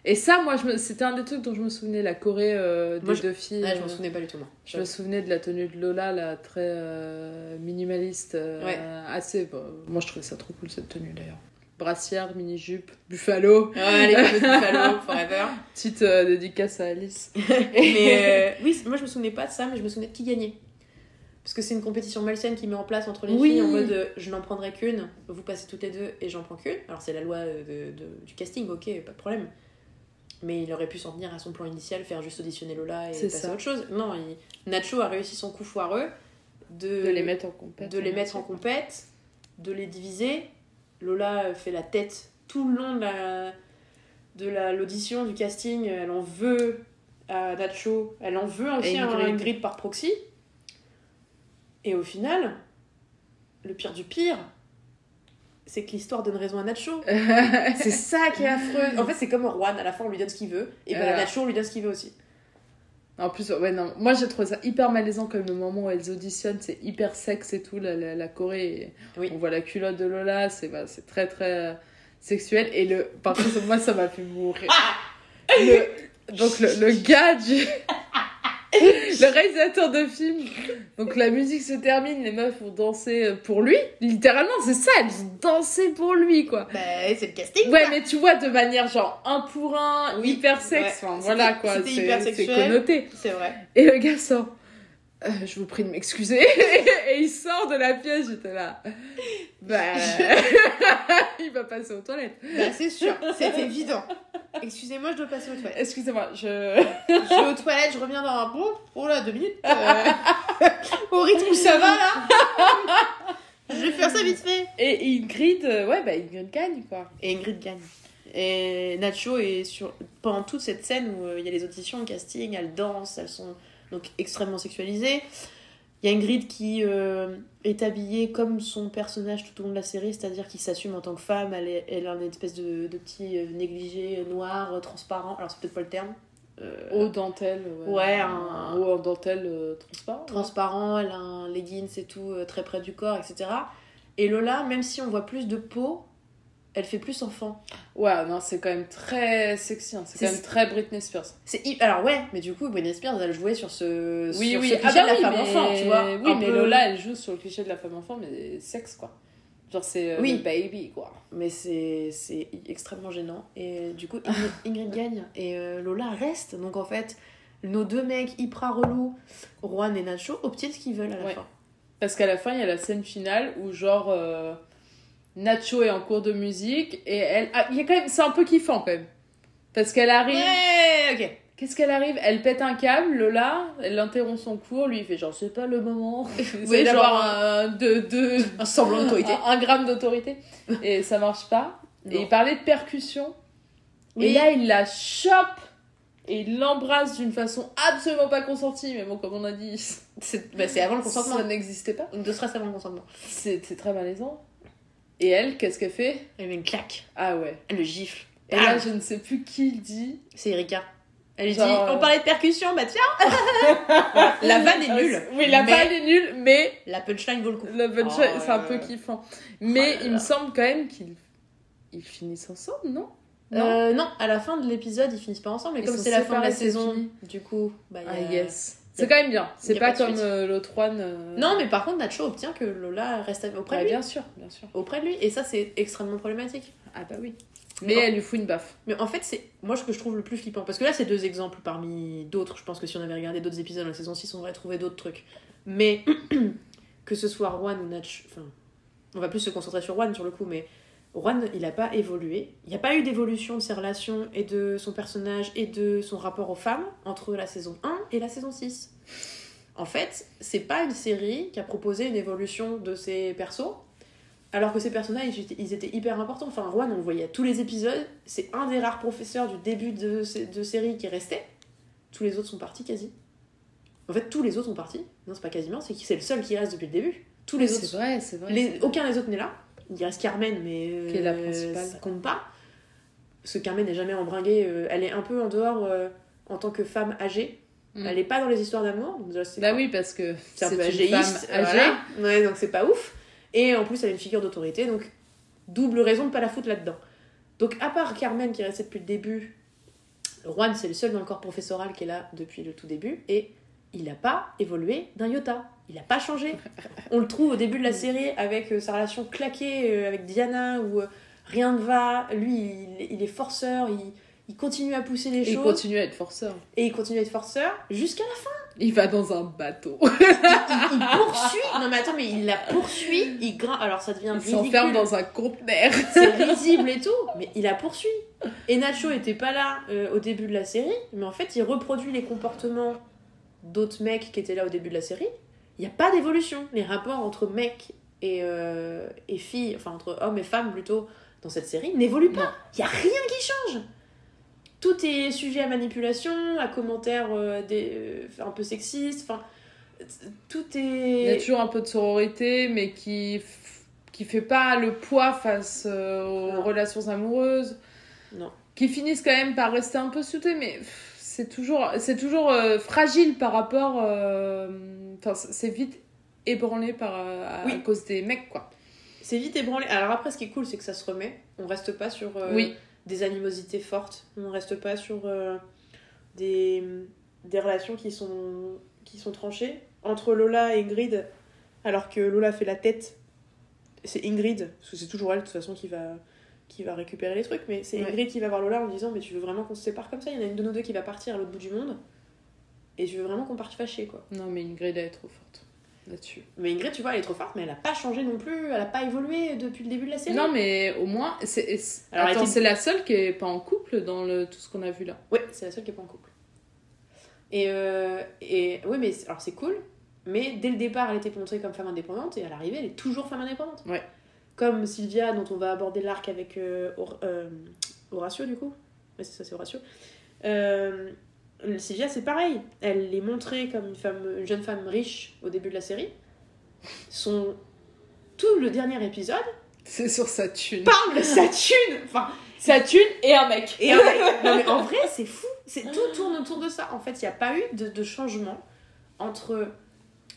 Speaker 2: Et ça, moi, me... c'était un des trucs dont je me souvenais, la Corée euh, des
Speaker 1: Moi, je-
Speaker 2: deux filles.
Speaker 1: Ah, je m'en
Speaker 2: euh,
Speaker 1: souvenais pas du tout moi.
Speaker 2: Je me souvenais de la tenue de Lola, là, très euh, minimaliste. euh,
Speaker 1: Ouais.
Speaker 2: Assez. bon, moi, je trouvais ça trop cool, cette tenue d'ailleurs. Brassière, mini-jupe, buffalo.
Speaker 1: Ouais, les fameux Buffalo, forever.
Speaker 2: Petite dédicace à Alice.
Speaker 1: mais oui, moi je me souvenais pas de ça, mais je me souvenais de qui gagnait. Parce que c'est une compétition malsaine qui met en place entre les
Speaker 2: Oui.
Speaker 1: filles en mode euh, je n'en prendrai qu'une, vous passez toutes les deux et j'en prends qu'une. Alors c'est la loi euh, de, de- du casting, ok, pas de problème. Mais il aurait pu s'en tenir à son plan initial, faire juste auditionner Lola et passer
Speaker 2: ça.
Speaker 1: à autre chose. Non, il- Nacho a réussi son coup foireux de,
Speaker 2: De les mettre en compète.
Speaker 1: de les mettre en compète, de les diviser. Lola fait la tête tout le long de la de la- l'audition, du casting. Elle en veut à Nacho. Elle en veut aussi à
Speaker 2: Ingrid.
Speaker 1: Ingrid par proxy. Et au final, le pire du pire, c'est que l'histoire donne raison à Nacho. c'est ça qui est affreux. En fait, c'est comme Juan, à la fin on lui donne ce qu'il veut. Et ben. Nacho on lui donne ce qu'il veut aussi.
Speaker 2: En plus, ouais, non. Moi, j'ai trouvé ça hyper malaisant comme le moment où elles auditionnent, c'est hyper sexe et tout, la, la, la Corée.
Speaker 1: Oui.
Speaker 2: On voit la culotte de Lola, c'est bah, très très euh, sexuel. Et le, par contre, moi, ça m'a fait mourir. Le- donc, le, le gars du. le réalisateur de film. Donc, la musique se termine, les meufs vont danser pour lui. Littéralement, c'est ça, elles vont danser pour lui, quoi.
Speaker 1: Bah, c'est le casting.
Speaker 2: Ouais, mais tu vois, de manière genre un pour un,
Speaker 1: Oui,
Speaker 2: hyper sexe,
Speaker 1: ouais.
Speaker 2: enfin voilà quoi, c'est
Speaker 1: hyper
Speaker 2: c'est connoté.
Speaker 1: C'est vrai.
Speaker 2: Et le gars sort. Euh, je vous prie de m'excuser. et il sort de la pièce, j'étais là. Bah. il va passer aux toilettes.
Speaker 1: Bah, c'est sûr, c'est évident. Excusez-moi, je dois passer aux toilettes.
Speaker 2: Excusez-moi, je.
Speaker 1: Je vais aux toilettes, je reviens dans un bon. Oh là, deux minutes. euh, Au rythme où ça va là. Je vais faire ça vite fait.
Speaker 2: Et Ingrid, euh, ouais, bah Ingrid gagne quoi.
Speaker 1: Et Ingrid gagne. Et Nacho est sur. Pendant toute cette scène où il y a les auditions, le casting, elles dansent, elles sont donc extrêmement sexualisées. Il y a Ingrid qui euh, est habillée comme son personnage tout au long de la série, c'est-à-dire qui s'assume en tant que femme. Elle, est, elle a une espèce de, de petit euh, négligé noir, euh, transparent. Alors, c'est peut-être pas le terme. Euh,
Speaker 2: Haut dentelle.
Speaker 1: Ouais, un-
Speaker 2: Haut en dentelle euh, transparent.
Speaker 1: transparent, elle a un leggings et tout, très près du corps, etc. Et Lola, même si on voit plus de peau, elle fait plus enfant.
Speaker 2: Ouais, non, c'est quand même très sexy, hein. c'est quand même très Britney Spears.
Speaker 1: C'est Alors ouais, mais du coup, Britney Spears, elle jouait sur ce,
Speaker 2: Oui,
Speaker 1: sur
Speaker 2: oui,
Speaker 1: ce
Speaker 2: ah
Speaker 1: cliché
Speaker 2: bah
Speaker 1: de la
Speaker 2: oui,
Speaker 1: femme
Speaker 2: mais...
Speaker 1: enfant, tu vois.
Speaker 2: Oui, mais
Speaker 1: peu-
Speaker 2: Lola, elle joue sur le cliché de la femme enfant, mais sexe, quoi. Genre, c'est euh,
Speaker 1: Oui.
Speaker 2: le baby, quoi.
Speaker 1: Mais c'est c'est extrêmement gênant. Et du coup, Ingrid, Ingrid gagne. Et euh, Lola reste. Donc en fait, nos deux mecs hyper relous, Juan et Nacho, obtiennent ce qu'ils veulent à la
Speaker 2: Ouais.
Speaker 1: fin.
Speaker 2: Parce qu'à la fin, il y a la scène finale où, genre, euh, Nacho est en cours de musique et elle. Ah, il y a quand même. C'est un peu kiffant, quand même. Parce qu'elle arrive.
Speaker 1: Ouais, ok.
Speaker 2: Qu'est-ce qu'elle arrive? Elle pète un câble, Lola, elle interrompt son cours, lui il fait genre c'est pas le moment.
Speaker 1: Oui, d'avoir
Speaker 2: genre un, de, de,
Speaker 1: Un semblant d'autorité.
Speaker 2: un, un gramme d'autorité. Et ça marche pas. Et il parlait de percussion.
Speaker 1: Oui.
Speaker 2: Et là il la chope et il l'embrasse d'une façon absolument pas consentie. Mais bon, comme on a dit,
Speaker 1: C'est bah, c'est avant le consentement.
Speaker 2: ça n'existait pas.
Speaker 1: De stress avant le consentement.
Speaker 2: C'est très malaisant. Et elle, qu'est-ce qu'elle fait?
Speaker 1: Elle met une claque.
Speaker 2: Ah ouais.
Speaker 1: Elle le gifle.
Speaker 2: Et là, je ne sais plus qui le dit.
Speaker 1: C'est Erika. Elle lui dit
Speaker 2: Genre, euh,
Speaker 1: On parlait de percussion, bah tiens La vanne est nulle.
Speaker 2: Oui, la
Speaker 1: mais
Speaker 2: balle est nulle, mais
Speaker 1: La punchline vaut le coup.
Speaker 2: Le punch,
Speaker 1: Oh
Speaker 2: c'est un peu kiffant. Mais
Speaker 1: Oh là
Speaker 2: il me semble quand même qu'ils ils finissent ensemble, non? Non.
Speaker 1: Euh, non, à la fin de l'épisode, ils finissent pas ensemble, mais
Speaker 2: Ils
Speaker 1: comme c'est la fin de la saison,
Speaker 2: fini.
Speaker 1: du coup, bah, il y a-
Speaker 2: Ah yes. C'est quand même bien. C'est pas, comme euh, l'autre one. euh,
Speaker 1: Non, mais par contre, Nacho obtient que Lola reste auprès
Speaker 2: Ouais,
Speaker 1: de lui.
Speaker 2: bien sûr, bien sûr.
Speaker 1: Auprès de lui, et ça, c'est extrêmement problématique.
Speaker 2: Ah bah oui. Mais
Speaker 1: Non.
Speaker 2: elle lui fout une baffe.
Speaker 1: Mais en fait, c'est moi ce que je trouve le plus flippant. Parce que là, c'est deux exemples parmi d'autres. Je pense que si on avait regardé d'autres épisodes de la saison 6, on aurait trouvé d'autres trucs. Mais que ce soit Juan ou Natch. Enfin, on va plus se concentrer sur Juan sur le coup, mais Juan, il a pas évolué. Il n'y a pas eu d'évolution de ses relations et de son personnage et de son rapport aux femmes entre la saison 1 et la saison 6. En fait, c'est pas une série qui a proposé une évolution de ses persos. Alors que ces personnages, ils étaient, hyper importants. Enfin, Juan, on le voyait à tous les épisodes. C'est un des rares professeurs du début de, sé- de série qui restait. Tous les autres sont partis quasi. En fait, tous les autres sont partis. Non, c'est pas quasiment, c'est le seul qui reste depuis le début. Tous les autres.
Speaker 2: C'est vrai, c'est vrai.
Speaker 1: les- aucun des autres n'est là. Il reste Carmen, mais. euh,
Speaker 2: Qui est la principale.
Speaker 1: Ça compte pas. Parce que Carmen n'est jamais embringuée. euh, elle est un peu en dehors euh, en tant que femme âgée.
Speaker 2: Mm.
Speaker 1: Elle est pas dans les histoires d'amour.
Speaker 2: Bah
Speaker 1: pas-
Speaker 2: oui, parce que
Speaker 1: c'est un peu
Speaker 2: une
Speaker 1: âgéiste.
Speaker 2: femme âgée.
Speaker 1: voilà. Ouais, donc c'est pas ouf. Et en plus, elle a une figure d'autorité, donc double raison de pas la foutre là-dedans. Donc, à part Carmen qui est restée depuis le début, Juan, c'est le seul dans le corps professoral qui est là depuis le tout début, et il n'a pas évolué d'un iota. Il n'a pas changé. On le trouve au début de la série avec euh, sa relation claquée euh, avec Diana, où euh, rien ne va. Lui, il, il est forceur, il, il continue à pousser les
Speaker 2: Et il
Speaker 1: choses,
Speaker 2: continue à être forceur.
Speaker 1: et il continue à être forceur jusqu'à la fin.
Speaker 2: Il va dans un bateau.
Speaker 1: il, il poursuit. Non mais attends, mais il la poursuit. Il grimpe. Alors ça devient
Speaker 2: Il s'enferme dans un conteneur.
Speaker 1: C'est risible et tout, mais il la poursuit. Et Nacho était pas là au début de la série, mais en fait il reproduit les comportements d'autres mecs qui étaient là au début de la série. Il n'y a pas d'évolution. Les rapports entre mecs et, euh, et filles, enfin entre hommes et femmes plutôt, dans cette série, n'évoluent pas. Il n'y a rien qui change. Tout est sujet à manipulation, à commentaires euh, des, euh, un peu sexistes, enfin, tout
Speaker 2: Il y a
Speaker 1: est...
Speaker 2: toujours un peu de sororité, mais qui, qui fait pas le poids face aux
Speaker 1: Non.
Speaker 2: relations amoureuses.
Speaker 1: Non.
Speaker 2: Qui finissent quand même par rester un peu soudées, mais c'est toujours, c'est toujours euh, fragile par rapport. euh, Enfin, c'est vite ébranlé par, euh, à,
Speaker 1: Oui.
Speaker 2: à cause des mecs, quoi.
Speaker 1: C'est vite ébranlé. Alors après, ce qui est cool, c'est que ça se remet. On reste pas sur euh,
Speaker 2: Oui.
Speaker 1: des animosités fortes. On reste pas sur des, des relations qui sont, qui sont tranchées. Entre Lola et Ingrid, alors que Lola fait la tête, c'est Ingrid, parce que c'est toujours elle de toute façon qui va, qui va récupérer les trucs, mais c'est
Speaker 2: Ouais.
Speaker 1: Ingrid qui va voir Lola en disant Mais tu veux vraiment qu'on se sépare comme ça? Il y en a une de nous deux qui va partir à l'autre bout du monde. Et je veux vraiment qu'on parte fâchés, quoi.
Speaker 2: Non, mais Ingrid, elle est trop forte là-dessus.
Speaker 1: Mais Ingrid, tu vois, elle est trop forte, mais elle a pas changé non plus, elle a pas évolué depuis le début de la série.
Speaker 2: Non, mais au moins, c'est,
Speaker 1: Alors,
Speaker 2: attends, c'est la seule qui est pas en couple dans le, tout ce qu'on a vu là.
Speaker 1: Ouais, c'est la seule qui est pas en couple. Et, euh, et oui, mais alors c'est cool, mais dès le départ, elle était montrée comme femme indépendante et à l'arrivée, elle est toujours femme indépendante.
Speaker 2: Ouais.
Speaker 1: Comme Sylvia, dont on va aborder l'arc avec euh, euh, Horatio, du coup. Ouais, c'est ça, c'est Horatio. Euh, Sylvia, c'est pareil. Elle est montrée comme une, femme, une jeune femme riche au début de la série. Son... Tout le dernier épisode
Speaker 2: C'est sur sa thune.
Speaker 1: parle de sa thune Enfin,
Speaker 2: Sa thune et un mec.
Speaker 1: et en fait- non, mais en vrai, c'est fou. C'est tout tourne autour de ça. En fait, il n'y a pas eu de, de changement entre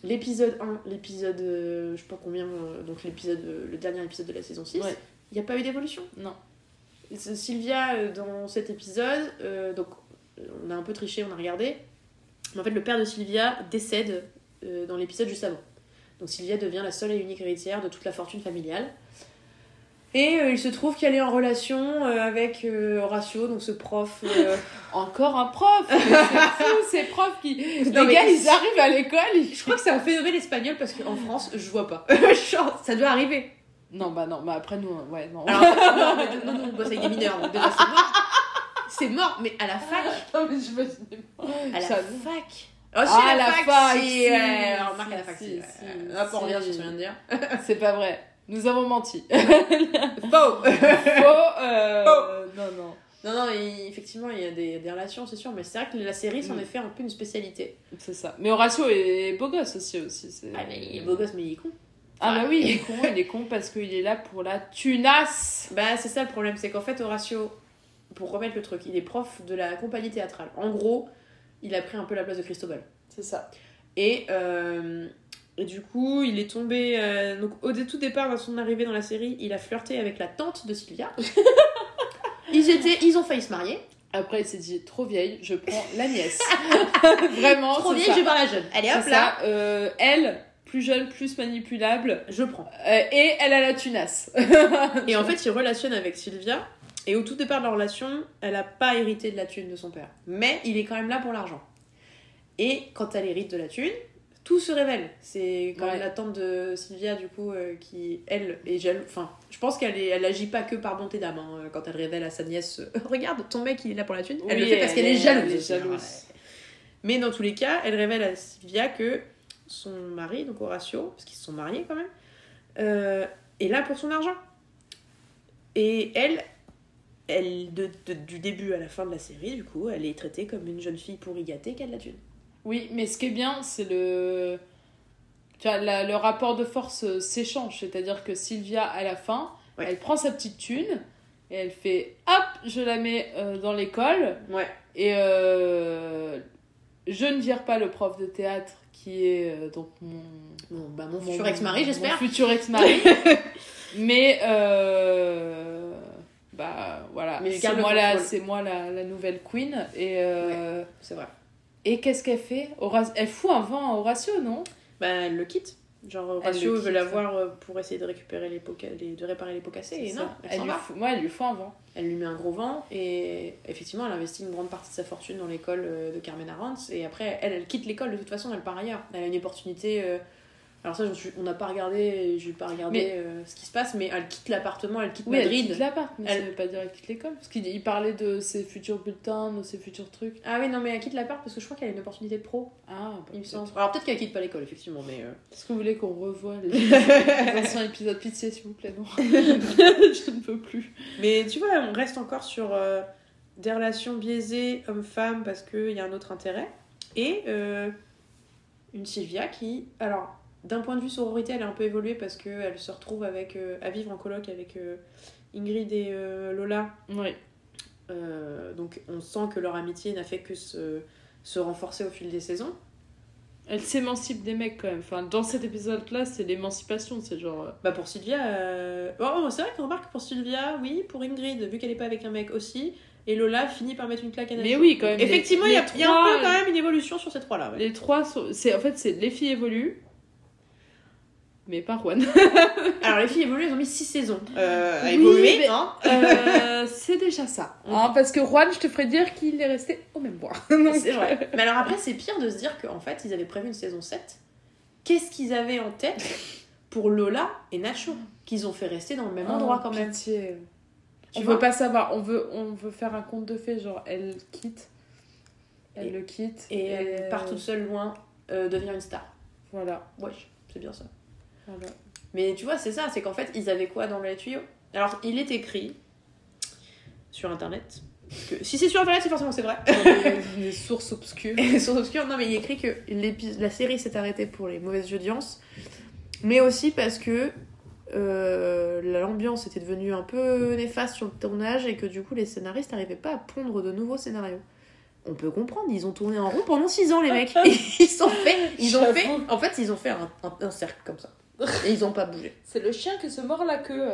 Speaker 1: l'épisode 1, l'épisode euh, je sais pas combien, euh, donc l'épisode, euh, le dernier épisode de la saison 6. Il
Speaker 2: Ouais.
Speaker 1: n'y a pas eu d'évolution?
Speaker 2: Non.
Speaker 1: Sylvia, dans cet épisode, euh, donc on a un peu triché, on a regardé. Mais en fait, le père de Sylvia décède euh, dans l'épisode juste avant. Donc Sylvia devient la seule et unique héritière de toute la fortune familiale. Et euh, il se trouve qu'elle est en relation euh, avec euh, Horatio, donc ce prof. euh,
Speaker 2: Encore un prof C'est fou, ces profs qui...
Speaker 1: Non,
Speaker 2: les gars,
Speaker 1: ils-
Speaker 2: arrivent à l'école, ils...
Speaker 1: Je crois que c'est un phénomène espagnol parce qu'en France, je vois pas. Ça doit arriver.
Speaker 2: Non, bah non, bah après nous, ouais, non.
Speaker 1: Alors, non, mais non, non, on bosse avec des mineurs, donc déjà c'est mort. C'est mort, mais à la fac.
Speaker 2: non, mais j'imaginais pas.
Speaker 1: À la
Speaker 2: Ça-
Speaker 1: fac. Oh, si,
Speaker 2: Ah,
Speaker 1: à
Speaker 2: la fac,
Speaker 1: si,
Speaker 2: si,
Speaker 1: ouais, alors, remarque à la
Speaker 2: si,
Speaker 1: fac,
Speaker 2: si,
Speaker 1: si. ouais.
Speaker 2: si,
Speaker 1: Hop, on revient
Speaker 2: si.
Speaker 1: sur ce qu'on vient de dire.
Speaker 2: C'est pas vrai. Nous avons menti.
Speaker 1: Faux
Speaker 2: Faux, euh... Non, non.
Speaker 1: Non, non, il- effectivement, il y a des, des relations, c'est sûr, mais c'est vrai que la série s'en
Speaker 2: Mm.
Speaker 1: est fait un peu une spécialité.
Speaker 2: C'est ça. Mais Horatio est beau gosse aussi. aussi c'est-
Speaker 1: Ah, mais il est beau gosse, mais il est con.
Speaker 2: Ah bah oui, il est con, il est con parce qu'il est là pour la tunasse.
Speaker 1: Bah, c'est ça le problème, c'est qu'en fait, Horatio, pour remettre le truc, il est prof de la compagnie théâtrale. En gros, il a pris un peu la place de Cristobal.
Speaker 2: C'est ça.
Speaker 1: Et, euh, et du coup, il est tombé. euh, donc, au tout départ, dans son arrivée dans la série, il a flirté avec la tante de Sylvia. ils, étaient, ils ont failli se marier.
Speaker 2: Après, il s'est dit trop vieille, je prends la nièce. Vraiment,
Speaker 1: Trop vieille,
Speaker 2: ça.
Speaker 1: je voir la jeune. Allez, hop là.
Speaker 2: ça. Euh, elle, plus jeune, plus manipulable.
Speaker 1: Je prends.
Speaker 2: Euh, et elle a la tunasse.
Speaker 1: Et en fait, il relationne avec Sylvia. Et au tout départ de leur relation, elle a pas hérité de la thune de son père. Mais il est quand même là pour l'argent. Et quand elle hérite de la thune, tout se révèle. C'est quand
Speaker 2: Ouais.
Speaker 1: même la tante de Sylvia, du coup, euh, qui, elle, est jalouse. Enfin, je pense qu'elle est... elle agit pas que par bonté d'âme. hein, quand elle révèle à sa nièce euh, Regarde, ton mec, il est là pour la thune. elle le fait parce qu'elle est jalouse.
Speaker 2: elle est jalouse.
Speaker 1: ouais. Mais dans tous les cas, elle révèle à Sylvia que son mari, donc Horatio, parce qu'ils se sont mariés quand même, euh, est là pour son argent. Et elle, elle de, de- du début à la fin de la série, du coup, elle est traitée comme une jeune fille pourri gâtée qui a de la thune.
Speaker 2: Oui, mais ce qui est bien, c'est le. Tu vois, la- le rapport de force euh, s'échange. C'est-à-dire que Sylvia, à la fin,
Speaker 1: Ouais.
Speaker 2: elle prend sa petite thune et elle fait hop, je la mets euh, dans l'école.
Speaker 1: Ouais.
Speaker 2: Et euh, je ne vire pas le prof de théâtre qui est euh, donc mon.
Speaker 1: Bah, mon
Speaker 2: mon-
Speaker 1: futur ex-mari, j'espère.
Speaker 2: Mon futur ex-mari. mais. Bah voilà. C'est moi, la, moi la, la nouvelle queen. Et.
Speaker 1: C'est vrai.
Speaker 2: Et qu'est-ce qu'elle fait Elle fout un vent à Horatio, non
Speaker 1: Bah, elle le quitte. Genre, Horatio veut
Speaker 2: quitte,
Speaker 1: la voir euh, pour essayer de récupérer les de réparer les pots cassés. Et non, elle,
Speaker 2: elle lui fout, elle lui fout un vent.
Speaker 1: Elle lui met un gros vent et effectivement, elle investit une grande partie de sa fortune dans l'école euh, de Carmen Arantz. Et après, elle, elle quitte l'école de toute façon, elle part ailleurs. Elle a une opportunité. euh, Alors, ça, suis- on n'a pas regardé, j'ai pas regardé
Speaker 2: Mais-
Speaker 1: euh, ce qui se passe, mais elle quitte l'appartement, elle quitte
Speaker 2: Oui, elle
Speaker 1: Madrid.
Speaker 2: quitte l'appart, mais
Speaker 1: Elle-
Speaker 2: ça veut pas dire qu'elle quitte l'école. Parce qu'il il parlait de ses futurs bulletins, de ses futurs trucs.
Speaker 1: Ah oui, non, mais elle quitte l'appart parce que je crois qu'elle a une opportunité de pro,
Speaker 2: Ah, bah,
Speaker 1: il me semble. Alors, peut-être qu'elle quitte pas l'école, effectivement, mais. euh,
Speaker 2: Est-ce que vous voulez qu'on revoie les, les anciens épisodes Pitié, s'il vous plaît, non Je ne peux plus.
Speaker 1: Mais tu vois, on reste encore sur euh, des relations biaisées homme-femme parce qu'il y a un autre intérêt. Et une Sylvia qui, alors, d'un point de vue sororité, elle a un peu évolué parce qu'elle se retrouve avec, euh, à vivre en coloc avec euh, Ingrid et euh, Lola.
Speaker 2: Oui.
Speaker 1: Donc on sent que leur amitié n'a fait que se, se renforcer au fil des saisons.
Speaker 2: Elle s'émancipe des mecs quand même. Enfin, dans cet épisode-là, c'est l'émancipation. C'est genre.
Speaker 1: Bah pour Sylvia, euh, oh, c'est vrai qu'on remarque pour Sylvia, oui, pour Ingrid, vu qu'elle est pas avec un mec aussi, et Lola finit par mettre une claque à
Speaker 2: Mais oui, quand même,
Speaker 1: Effectivement, il y, a- y un peu quand même une évolution sur ces trois-là. ouais.
Speaker 2: Les trois sont. En fait, c'est les filles évoluent. Mais pas Juan.
Speaker 1: Alors les filles évoluent, elles ont mis 6 saisons euh, à
Speaker 2: Oui,
Speaker 1: évoluer.
Speaker 2: mais-
Speaker 1: hein.
Speaker 2: Euh, c'est déjà ça. Hein, parce que Juan, je te ferais dire qu'il est resté au même bois.
Speaker 1: C'est vrai. Mais alors après, c'est pire de se dire qu'en fait, ils avaient prévu une saison 7. Qu'est-ce qu'ils avaient en tête pour Lola et Nacho Qu'ils ont fait rester dans le même
Speaker 2: Oh,
Speaker 1: endroit quand même.
Speaker 2: pitié.
Speaker 1: Tu
Speaker 2: on veut pas savoir. On veut, on veut faire un conte de fées. Genre, elle quitte. Elle
Speaker 1: Et-
Speaker 2: le quitte.
Speaker 1: Et elle part toute seule loin, euh, devenir une star.
Speaker 2: Voilà.
Speaker 1: Wesh, c'est bien ça.
Speaker 2: Voilà.
Speaker 1: Mais tu vois, c'est ça, c'est qu'en fait, ils avaient quoi dans les tuyaux Alors, il est écrit sur internet. Que si c'est sur internet, c'est forcément c'est vrai.
Speaker 2: Des, des sources obscures.
Speaker 1: Et sur Obscure, non, mais il est écrit que la série s'est arrêtée pour les mauvaises audiences, mais aussi parce que euh, l'ambiance était devenue un peu néfaste sur le tournage et que du coup, les scénaristes n'arrivaient pas à pondre de nouveaux scénarios. On peut comprendre, ils ont tourné en rond pendant 6 ans, les mecs. ils sont fait, ils ont fait, en fait, ils ont fait un, un- un cercle comme ça. Et ils ont pas bougé.
Speaker 2: C'est le chien qui se mord la queue.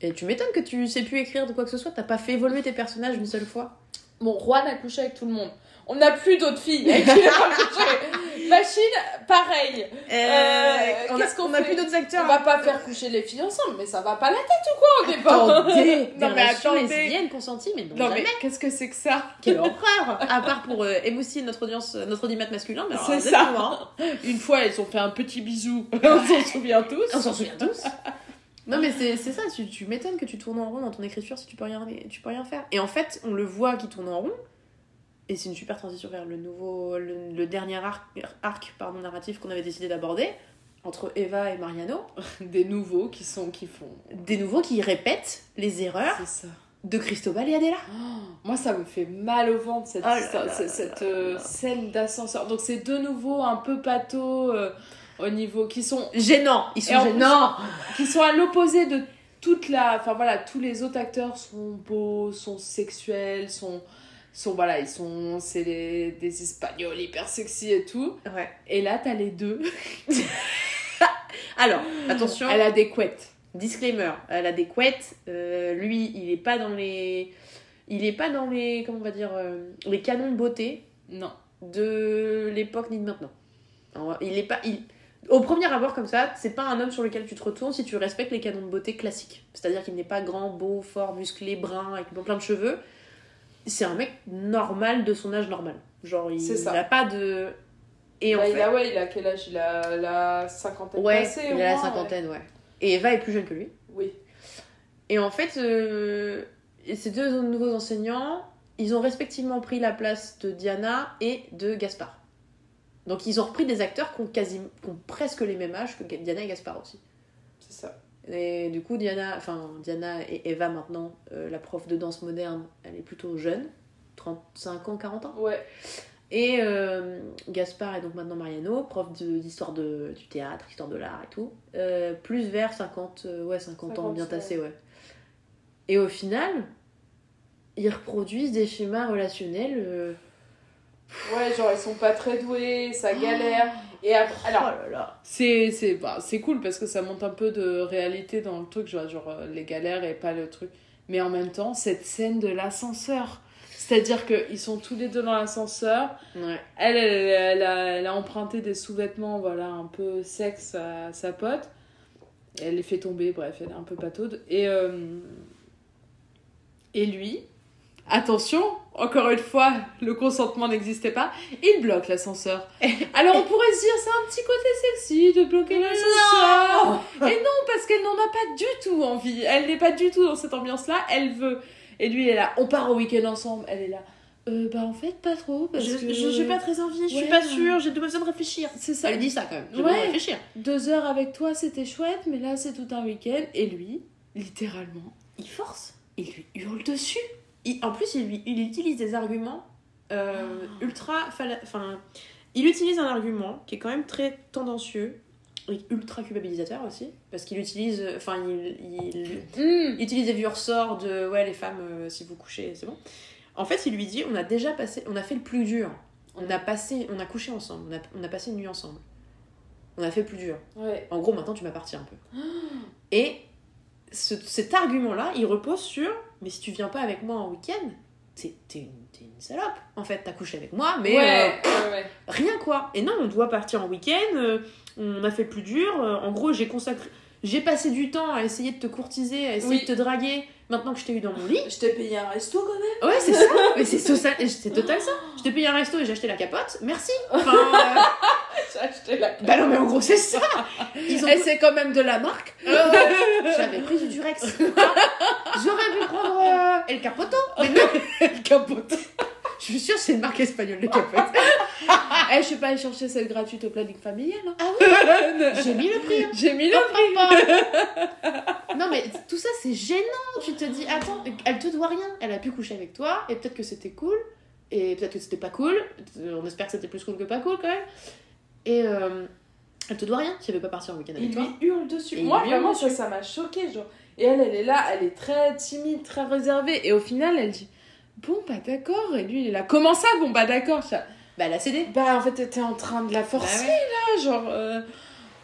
Speaker 1: Et tu m'étonnes que tu sais plus écrire de quoi que ce soit, t'as pas fait évoluer tes personnages une seule fois.
Speaker 2: Bon, Juan a couché avec tout le monde. On n'a plus d'autres filles avec qui il a couché. Machine, pareil. Euh,
Speaker 1: on
Speaker 2: qu'est-ce qu'on
Speaker 1: on a
Speaker 2: fait
Speaker 1: plus d'autres acteurs.
Speaker 2: On va pas faire coucher les filles ensemble, mais ça va pas la tête ou quoi est pas.
Speaker 1: Attendez,
Speaker 2: non mais
Speaker 1: relations
Speaker 2: attendez.
Speaker 1: lesbiennes consenties, mais non,
Speaker 2: Non
Speaker 1: jamais.
Speaker 2: mais qu'est-ce que c'est que ça
Speaker 1: Quelle horreur À part pour euh, émoustiller notre audience, euh, notre audimat masculin, mais
Speaker 2: C'est ça.
Speaker 1: hein.
Speaker 2: Une fois, elles ont fait un petit bisou. On s'en souvient tous.
Speaker 1: On s'en souvient tous. Non mais c'est c'est ça, tu, tu m'étonnes que tu tournes en rond dans ton écriture si tu peux rien, tu peux rien faire. Et en fait, on le voit qui tourne en rond, et c'est une super transition vers le nouveau, le, le dernier arc, arc pardon, narratif qu'on avait décidé d'aborder, entre Eva et Mariano.
Speaker 2: Des nouveaux qui sont qui font.
Speaker 1: Des nouveaux qui répètent les erreurs
Speaker 2: ça.
Speaker 1: de Cristobal et Adela.
Speaker 2: Moi, ça me fait mal au ventre cette,
Speaker 1: Oh là
Speaker 2: histoire-
Speaker 1: là
Speaker 2: cette,
Speaker 1: là
Speaker 2: euh, scène d'ascenseur. Donc, c'est de nouveau un peu pato euh, au niveau qui sont
Speaker 1: Gênants, ils sont gênants.
Speaker 2: qui sont à l'opposé de toute la enfin voilà tous les autres acteurs sont beaux sont sexuels sont sont voilà ils sont c'est des, espagnols hyper sexy et tout
Speaker 1: Ouais.
Speaker 2: et là t'as les deux
Speaker 1: Alors, attention.
Speaker 2: elle a des couettes
Speaker 1: Disclaimer, elle a des couettes. euh, lui, il est pas dans les, il est pas dans les, comment on va dire, euh, les canons de beauté
Speaker 2: non
Speaker 1: de l'époque ni de maintenant. Alors, il est pas, il, Au premier abord, comme ça, c'est pas un homme sur lequel tu te retournes si tu respectes les canons de beauté classiques. C'est-à-dire qu'il n'est pas grand, beau, fort, musclé, brun, avec plein de cheveux. C'est un mec normal de son âge normal. Genre, il n'a pas de. Et en
Speaker 2: Bah,
Speaker 1: fait.
Speaker 2: il a, ouais, il a quel âge? Il a la cinquantaine
Speaker 1: Ouais,
Speaker 2: passée,
Speaker 1: il a la cinquantaine, ouais. Et Eva est plus jeune que lui.
Speaker 2: Oui.
Speaker 1: Et en fait, euh, ces deux nouveaux enseignants, ils ont respectivement pris la place de Diana et de Gaspard. Donc ils ont repris des acteurs qui ont, quasi, qui ont presque les mêmes âges que Diana et Gaspard aussi. Et du coup, Diana, enfin, Diana et Eva maintenant, euh, la prof de danse moderne, elle est plutôt jeune, 35 ans, 40 ans.
Speaker 2: Ouais.
Speaker 1: Et euh, Gaspard est donc maintenant Mariano, prof d'histoire du théâtre, histoire de l'art et tout. Euh, plus vers 50, euh, ouais, 50, ans
Speaker 2: 50,
Speaker 1: bien
Speaker 2: ouais.
Speaker 1: tassés, ouais. Et au final, ils reproduisent des schémas relationnels.
Speaker 2: Ouais, genre ils sont pas très doués, ça galère. Et après, alors,
Speaker 1: oh là là.
Speaker 2: c'est c'est bah, c'est cool parce que ça monte un peu de réalité dans le truc, genre, genre euh, les galères et pas le truc. Mais en même temps, cette scène de l'ascenseur. C'est-à-dire qu'ils sont tous les deux dans l'ascenseur.
Speaker 1: Ouais.
Speaker 2: Elle, elle, elle a, elle a emprunté des sous-vêtements, voilà, un peu sexe à sa pote. Elle les fait tomber, bref, elle est un peu pataude. Et, euh, et lui, attention, encore une fois, le consentement n'existait pas, il bloque l'ascenseur. Alors on pourrait se dire, c'est un petit côté sexy de bloquer l'ascenseur. Et non, parce qu'elle n'en a pas du tout envie. Elle n'est pas du tout dans cette ambiance-là. Elle veut. Et lui, il est là, on part au week-end ensemble. Elle est là. Euh, bah en fait, pas trop. Parce
Speaker 1: Je
Speaker 2: que...
Speaker 1: j'ai pas très envie, je
Speaker 2: Ouais.
Speaker 1: suis pas sûre, j'ai besoin de réfléchir.
Speaker 2: C'est ça.
Speaker 1: Elle dit ça quand même, j'ai
Speaker 2: Ouais.
Speaker 1: besoin de réfléchir.
Speaker 2: Deux heures avec toi, c'était chouette, mais là, c'est tout un week-end. Et lui, littéralement,
Speaker 1: Il force.
Speaker 2: il lui hurle dessus.
Speaker 1: Il- en plus, il, utilise des arguments euh, ultra. Enfin, il utilise un argument qui est quand même très tendancieux et ultra culpabilisateur aussi, parce qu'il utilise. Enfin, il, il, il utilise des vieux ressorts de ouais, les femmes, euh, si vous couchez, c'est bon. En fait, il lui dit on a déjà passé. On a fait le plus dur. On a passé. On a couché ensemble. On a, on a passé une nuit ensemble. On a fait le plus dur.
Speaker 2: Ouais.
Speaker 1: En gros, maintenant, tu m'appartiens un peu. Et ce- cet argument-là, il repose sur mais si tu viens pas avec moi en week-end, t'es une, salope. En fait, t'as couché avec moi, mais
Speaker 2: ouais,
Speaker 1: euh,
Speaker 2: ouais, ouais.
Speaker 1: rien quoi. Et non, on doit partir en week-end, euh, on a fait le plus dur. euh, en gros, j'ai consacré. J'ai passé du temps à essayer de te courtiser, à essayer
Speaker 2: Oui.
Speaker 1: de te draguer. Maintenant que je t'ai eu dans mon lit.
Speaker 2: Je t'ai payé un resto quand même.
Speaker 1: Ouais, c'est ça. Mais c'est total, ça. Je t'ai payé un resto et j'ai acheté la capote. Merci. Enfin,
Speaker 2: J'ai acheté la
Speaker 1: bah non, mais en gros, c'est ça. Ils ont
Speaker 2: Et c'est quand même de la marque.
Speaker 1: Euh, J'avais pris du Durex. J'aurais pu prendre euh, El Capoto. Mais non,
Speaker 2: Le capote.
Speaker 1: je suis sûre que c'est une marque espagnole, le capote.
Speaker 2: Eh, je suis pas allée chercher celle gratuite au planning familial. hein.
Speaker 1: Ah oui J'ai mis le prix. hein.
Speaker 2: J'ai mis le prix.
Speaker 1: Non, mais tout ça, c'est gênant. Tu te dis, attends, elle te doit rien. Elle a pu coucher avec toi, et peut-être que c'était cool, et peut-être que c'était pas cool. On espère que c'était plus cool que pas cool quand même. Et euh, elle te doit rien si elle veut pas partir en week-end avec
Speaker 2: Il
Speaker 1: toi.
Speaker 2: lui hurle dessus.
Speaker 1: Et il
Speaker 2: Moi, vraiment,
Speaker 1: dessus.
Speaker 2: ça, ça m'a choqué. Genre. Et elle, elle est là, elle est très timide, très réservée. Et au final, elle dit Bon, bah d'accord. Et lui, il est là Comment ça, bon, bah d'accord fais,
Speaker 1: Bah, elle a cédé.
Speaker 2: Bah, en fait, t'étais en train de la forcer,
Speaker 1: Bah ouais.
Speaker 2: là. Genre. euh,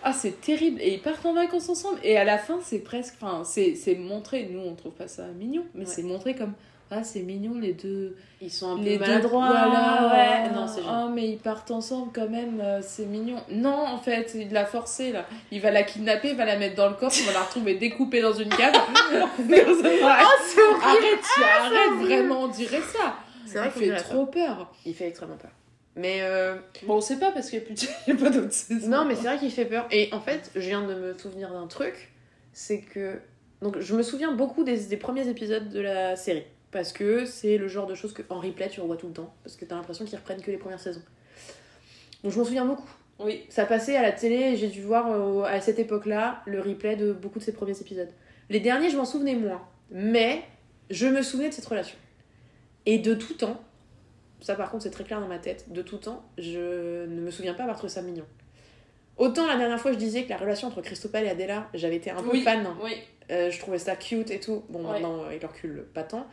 Speaker 2: Ah, c'est terrible. Et ils partent en vacances ensemble. Et à la fin, c'est presque. Enfin, c'est c'est montré. Nous, on trouve pas ça mignon. Mais
Speaker 1: Ouais.
Speaker 2: c'est montré comme. Ah, c'est mignon, les deux.
Speaker 1: Ils sont un peu
Speaker 2: les deux
Speaker 1: maladroits.
Speaker 2: voilà
Speaker 1: ouais. Non,
Speaker 2: oh mais ils partent ensemble quand même euh, c'est mignon non en fait il l'a forcée là il va la kidnapper il va la mettre dans le coffre on va la retrouver découpée dans une cave mais
Speaker 1: Oh,
Speaker 2: arrête arrêtes
Speaker 1: horrible.
Speaker 2: vraiment on dirait ça
Speaker 1: C'est vrai
Speaker 2: il fait trop peur
Speaker 1: Il fait extrêmement peur. Mais euh,
Speaker 2: bon on sait pas parce qu'il y a plus de... il y a pas d'autres saisons
Speaker 1: Non, mais c'est vrai qu'il fait peur. Et en fait, je viens de me souvenir d'un truc. C'est que. Donc, je me souviens beaucoup des, des premiers épisodes de la série. Parce que c'est le genre de choses que en replay tu revois tout le temps. Parce que t'as l'impression qu'ils reprennent que les premières saisons. Donc, je m'en souviens beaucoup.
Speaker 2: oui
Speaker 1: Ça passait à la télé et j'ai dû voir euh, à cette époque-là le replay de beaucoup de ces premiers épisodes. Les derniers, je m'en souvenais moins. Mais je me souvenais de cette relation. Et de tout temps, ça par contre c'est très clair dans ma tête, de tout temps, je ne me souviens pas avoir trouvé ça mignon. Autant la dernière fois je disais que la relation entre Christophe et Adela, j'avais été un peu
Speaker 2: oui
Speaker 1: fan.
Speaker 2: oui
Speaker 1: Euh, je trouvais ça cute et tout. Bon,
Speaker 2: Ouais.
Speaker 1: maintenant, avec le recul, pas tant.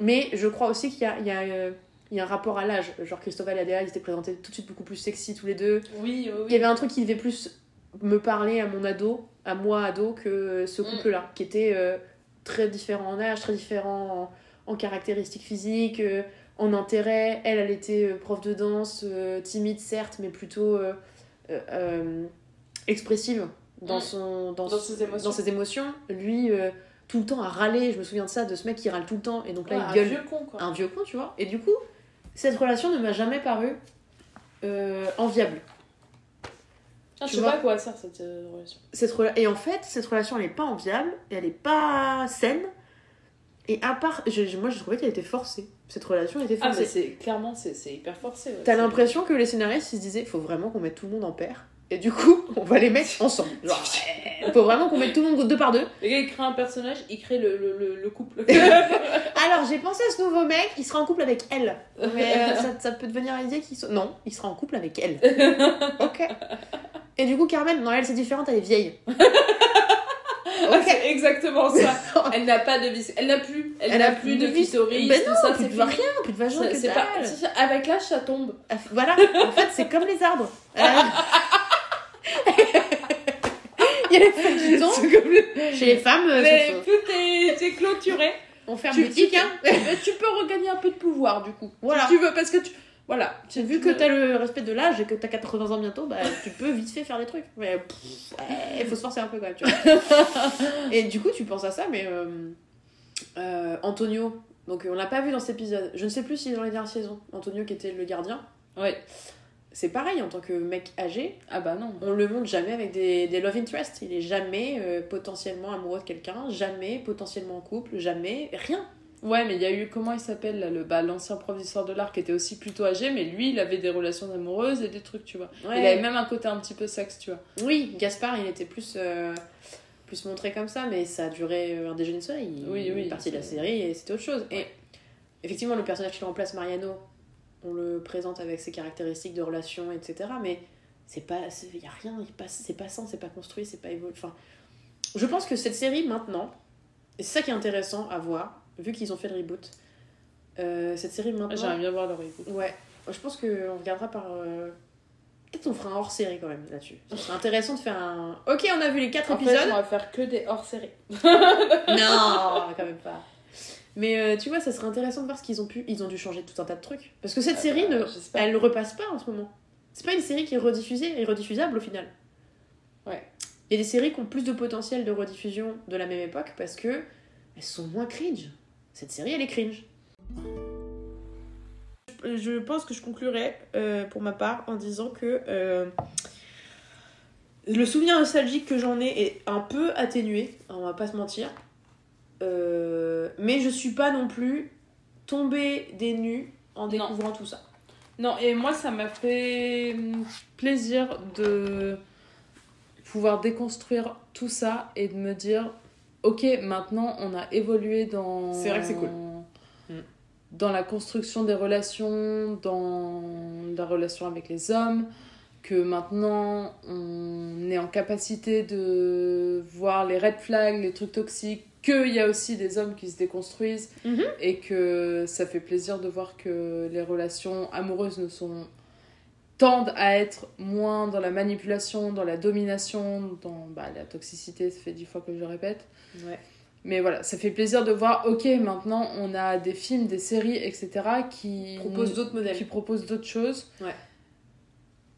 Speaker 1: Mais je crois aussi qu'il y a, il y, a, euh, il y a un rapport à l'âge. Genre, Christophe et Adela, ils étaient présentés tout de suite beaucoup plus sexy tous les deux.
Speaker 2: oui oui,
Speaker 1: Il y avait un truc qui devait plus me parler à mon ado, à moi ado, que ce
Speaker 2: Mm.
Speaker 1: couple-là, qui était euh, très différent en âge, très différent en, en caractéristiques physiques, euh, en intérêt. Elle, elle était prof de danse, timide certes, mais plutôt expressive dans,
Speaker 2: Mm.
Speaker 1: son, dans,
Speaker 2: Dans
Speaker 1: son-
Speaker 2: ses émotions.
Speaker 1: dans ses émotions. Lui, tout le temps à râler. Je me souviens de ça, de ce mec qui râle tout le temps. Et donc là,
Speaker 2: Ouais,
Speaker 1: il
Speaker 2: un
Speaker 1: gueule.
Speaker 2: vieux con, quoi.
Speaker 1: un vieux con, tu vois. Et du coup, cette relation ne m'a jamais paru euh, enviable.
Speaker 2: Ah, je sais pas à quoi sert cette euh, relation.
Speaker 1: Cette rela- Et en fait, cette relation, elle est pas enviable, et elle est pas saine. Et à part, je- moi, je trouvais qu'elle était forcée. Cette relation était
Speaker 2: Ah,
Speaker 1: forcée.
Speaker 2: mais c'est clairement, c'est hyper forcé. ouais.
Speaker 1: T'as l'impression que les scénaristes, ils se disaient, faut vraiment qu'on mette tout le monde en paire. Et du coup, on va les mettre ensemble. Genre, euh, faut vraiment qu'on mette tout le monde deux par deux.
Speaker 2: Le gars, il crée un personnage, il crée le, le, le, le couple.
Speaker 1: Alors, j'ai pensé à ce nouveau mec, il sera en couple avec elle. Mais euh, ça, ça peut devenir l'idée qu'il soit. Non, il sera en couple avec elle. ok. Et du coup, Carmen, non, elle, c'est différente, elle est vieille.
Speaker 2: Ouais, c'est exactement ça. Elle n'a pas de vis. Elle n'a plus. Elle, n'a plus de
Speaker 1: vis-
Speaker 2: clitoris.
Speaker 1: Ben
Speaker 2: tout
Speaker 1: non,
Speaker 2: ça,
Speaker 1: plus de rien, plus de vagin, que
Speaker 2: c'est pas... Avec l'âge, ça tombe.
Speaker 1: Ah, Voilà, en fait, c'est comme les arbres. Euh, Il y a les fêtes du temps.
Speaker 2: C'est comme le-
Speaker 1: Chez les femmes, euh,
Speaker 2: Mais tout est, est clôturé.
Speaker 1: on ferme
Speaker 2: Tu,
Speaker 1: boutique.
Speaker 2: tu-
Speaker 1: Hein.
Speaker 2: tu peux regagner un peu de pouvoir du coup.
Speaker 1: Voilà.
Speaker 2: Si tu veux, parce que tu. Voilà.
Speaker 1: J'ai vu que t'as le respect de l'âge et que t'as 80 ans bientôt, bah tu peux vite fait faire des trucs. Mais ouais, il faut se forcer un peu quand même, tu vois. et du coup, tu penses à ça, mais euh, euh, Antonio, donc on l'a pas vu dans cet épisode. Je ne sais plus s'il est dans les dernières saisons. Antonio qui était le gardien.
Speaker 2: Ouais.
Speaker 1: C'est pareil en tant que mec âgé,
Speaker 2: Ah bah non.
Speaker 1: on le montre jamais avec des, des love interests. Il est jamais euh, potentiellement amoureux de quelqu'un, jamais potentiellement en couple, jamais rien.
Speaker 2: Ouais, mais il y a eu, comment il s'appelle là, le bah, l'ancien prof d'histoire de l'art qui était aussi plutôt âgé, mais lui, il avait des relations amoureuses et des trucs, tu vois.
Speaker 1: Ouais.
Speaker 2: Il avait même un côté un petit peu sexe, tu vois.
Speaker 1: Oui, Gaspard, il était plus, euh, plus montré comme ça, mais ça a duré euh, un déjeuner de soleil. Il
Speaker 2: Oui,
Speaker 1: est
Speaker 2: oui,
Speaker 1: parti de la série et c'était autre chose. Et effectivement, le personnage qui remplace Mariano, on le présente avec ses caractéristiques de relation, etc. Mais c'est pas, il y a rien, c'est pas sain, c'est pas construit, c'est pas évolué. Enfin, je pense que cette série maintenant, et c'est ça qui est intéressant à voir, vu qu'ils ont fait le reboot. euh, cette série maintenant.
Speaker 2: J'aimerais bien voir le reboot.
Speaker 1: Ouais, je pense qu'on regardera par. euh, Peut-être on fera un hors série quand même là-dessus. Ce serait intéressant de faire un. Ok, on a vu les quatre
Speaker 2: En fait,
Speaker 1: épisodes.
Speaker 2: on va faire que des hors-séries.
Speaker 1: Non, quand même pas. Mais euh, tu vois, ça serait intéressant de voir ce qu'ils ont pu. Ils ont dû changer tout un tas de trucs. Parce que cette
Speaker 2: Ah
Speaker 1: série,
Speaker 2: bah,
Speaker 1: ne... elle ne repasse pas en ce moment. C'est pas une série qui est rediffusée et rediffusable au final.
Speaker 2: Ouais.
Speaker 1: Il y a des séries qui ont plus de potentiel de rediffusion de la même époque parce que elles sont moins cringe. Cette série, elle est cringe. Je pense que je conclurai euh, pour ma part en disant que euh, le souvenir nostalgique que j'en ai est un peu atténué, on va pas se mentir. Euh, mais je suis pas non plus tombée des nues en
Speaker 2: Non.
Speaker 1: découvrant tout ça.
Speaker 2: Non, et moi, ça m'a fait plaisir de pouvoir déconstruire tout ça et de me dire, ok, maintenant, on a évolué dans...
Speaker 1: C'est vrai que c'est cool. Mm.
Speaker 2: Dans la construction des relations, dans la relation avec les hommes, que maintenant, on est en capacité de voir les red flags, les trucs toxiques, qu'il y a aussi des hommes qui se déconstruisent
Speaker 1: Mhm.
Speaker 2: et que ça fait plaisir de voir que les relations amoureuses ne sont tendent à être moins dans la manipulation, dans la domination, dans bah, la toxicité, ça fait dix fois que je le répète.
Speaker 1: Ouais.
Speaker 2: Mais voilà, ça fait plaisir de voir, ok, maintenant on a des films, des séries, etc. qui
Speaker 1: Propose d'autres modèles.
Speaker 2: qui proposent d'autres choses.
Speaker 1: Ouais.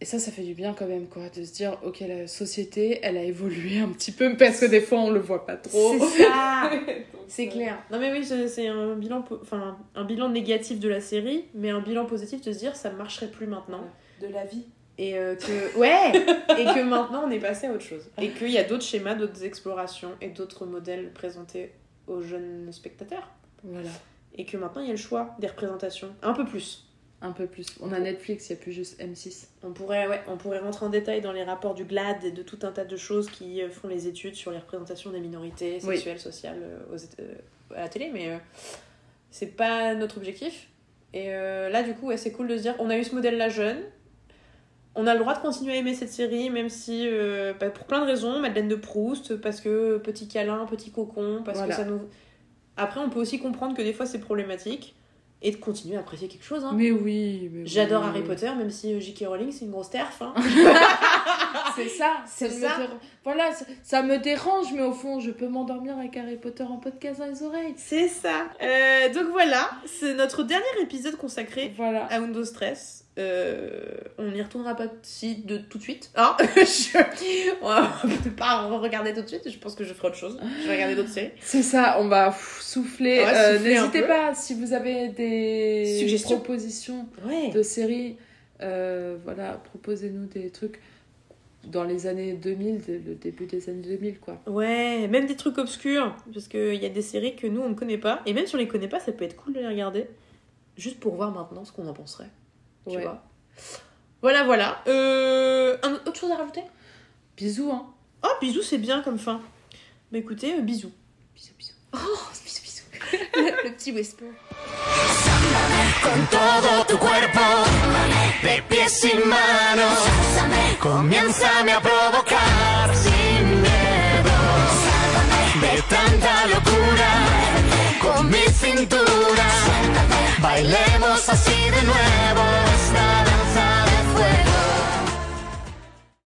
Speaker 2: Et ça, ça fait du bien quand même, quoi, de se dire, ok, la société, elle a évolué un petit peu, parce que des fois on le voit pas trop.
Speaker 1: C'est ça C'est
Speaker 2: euh,
Speaker 1: clair. Non mais oui, c'est un bilan, enfin un bilan négatif de la série, mais un bilan positif de se dire ça ne marcherait plus maintenant.
Speaker 2: De la vie.
Speaker 1: Et euh, que ouais, et que maintenant on est passé à autre chose. Et qu'il y a d'autres schémas, d'autres explorations et d'autres modèles présentés aux jeunes spectateurs.
Speaker 2: Voilà.
Speaker 1: Et que maintenant il y a le choix des représentations, un peu plus.
Speaker 2: Un peu plus. On a Netflix, il n'y a plus juste M6.
Speaker 1: On pourrait, ouais, on pourrait rentrer en détail dans les rapports du GLAD et de tout un tas de choses qui euh, font les études sur les représentations des minorités
Speaker 2: Oui.
Speaker 1: sexuelles, sociales euh, aux euh, à la télé, mais euh, c'est pas notre objectif. Et euh, là, du coup, ouais, c'est cool de se dire on a eu ce modèle-là jeune. On a le droit de continuer à aimer cette série, même si, bah, pour plein de raisons, Madeleine de Proust, parce que petit câlin, petit cocon, parce
Speaker 2: Voilà.
Speaker 1: que ça nous. Après, on peut aussi comprendre que des fois c'est problématique et de continuer à apprécier quelque chose. hein.
Speaker 2: Mais oui, mais
Speaker 1: J'adore
Speaker 2: oui.
Speaker 1: Harry Potter, même si euh, J.K. Rowling c'est une grosse terf. hein.
Speaker 2: C'est ça,
Speaker 1: C'est
Speaker 2: me
Speaker 1: ça.
Speaker 2: déra- Voilà, ça, me dérange, mais au fond, je peux m'endormir avec Harry Potter en podcast dans les oreilles.
Speaker 1: C'est ça. Euh, donc voilà, c'est notre dernier épisode consacré
Speaker 2: Voilà.
Speaker 1: à Windows Stress. Euh, on n'y retournera pas si de tout de suite. Hein je... On va pas regarder tout de suite. Je pense que je ferai autre chose. Je vais regarder d'autres séries.
Speaker 2: C'est ça, on va souffler.
Speaker 1: Ouais,
Speaker 2: Euh, N'hésitez pas si vous avez des
Speaker 1: Suggestions.
Speaker 2: propositions
Speaker 1: Ouais.
Speaker 2: de séries. euh, voilà, proposez-nous des trucs dans les années 2000, de- le début des années 2000, quoi.
Speaker 1: Ouais, même des trucs obscurs. Parce qu'il y a des séries que nous, on ne connaît pas. Et même si on les connaît pas, ça peut être cool de les regarder. Juste pour voir maintenant ce qu'on en penserait. Tu
Speaker 2: Ouais.
Speaker 1: vois Voilà, voilà. Euh, un, autre chose à rajouter?
Speaker 2: Bisous, hein.
Speaker 1: Oh, bisous, c'est bien comme fin. Bah écoutez, euh, bisous.
Speaker 2: Bisous, bisous.
Speaker 1: Oh, bisous,
Speaker 4: con todo tu cuerpo, de pies y manos. Comiénzame a provocar sin miedo. De tanta locura, con mi cintura. Bailemos así de nuevo.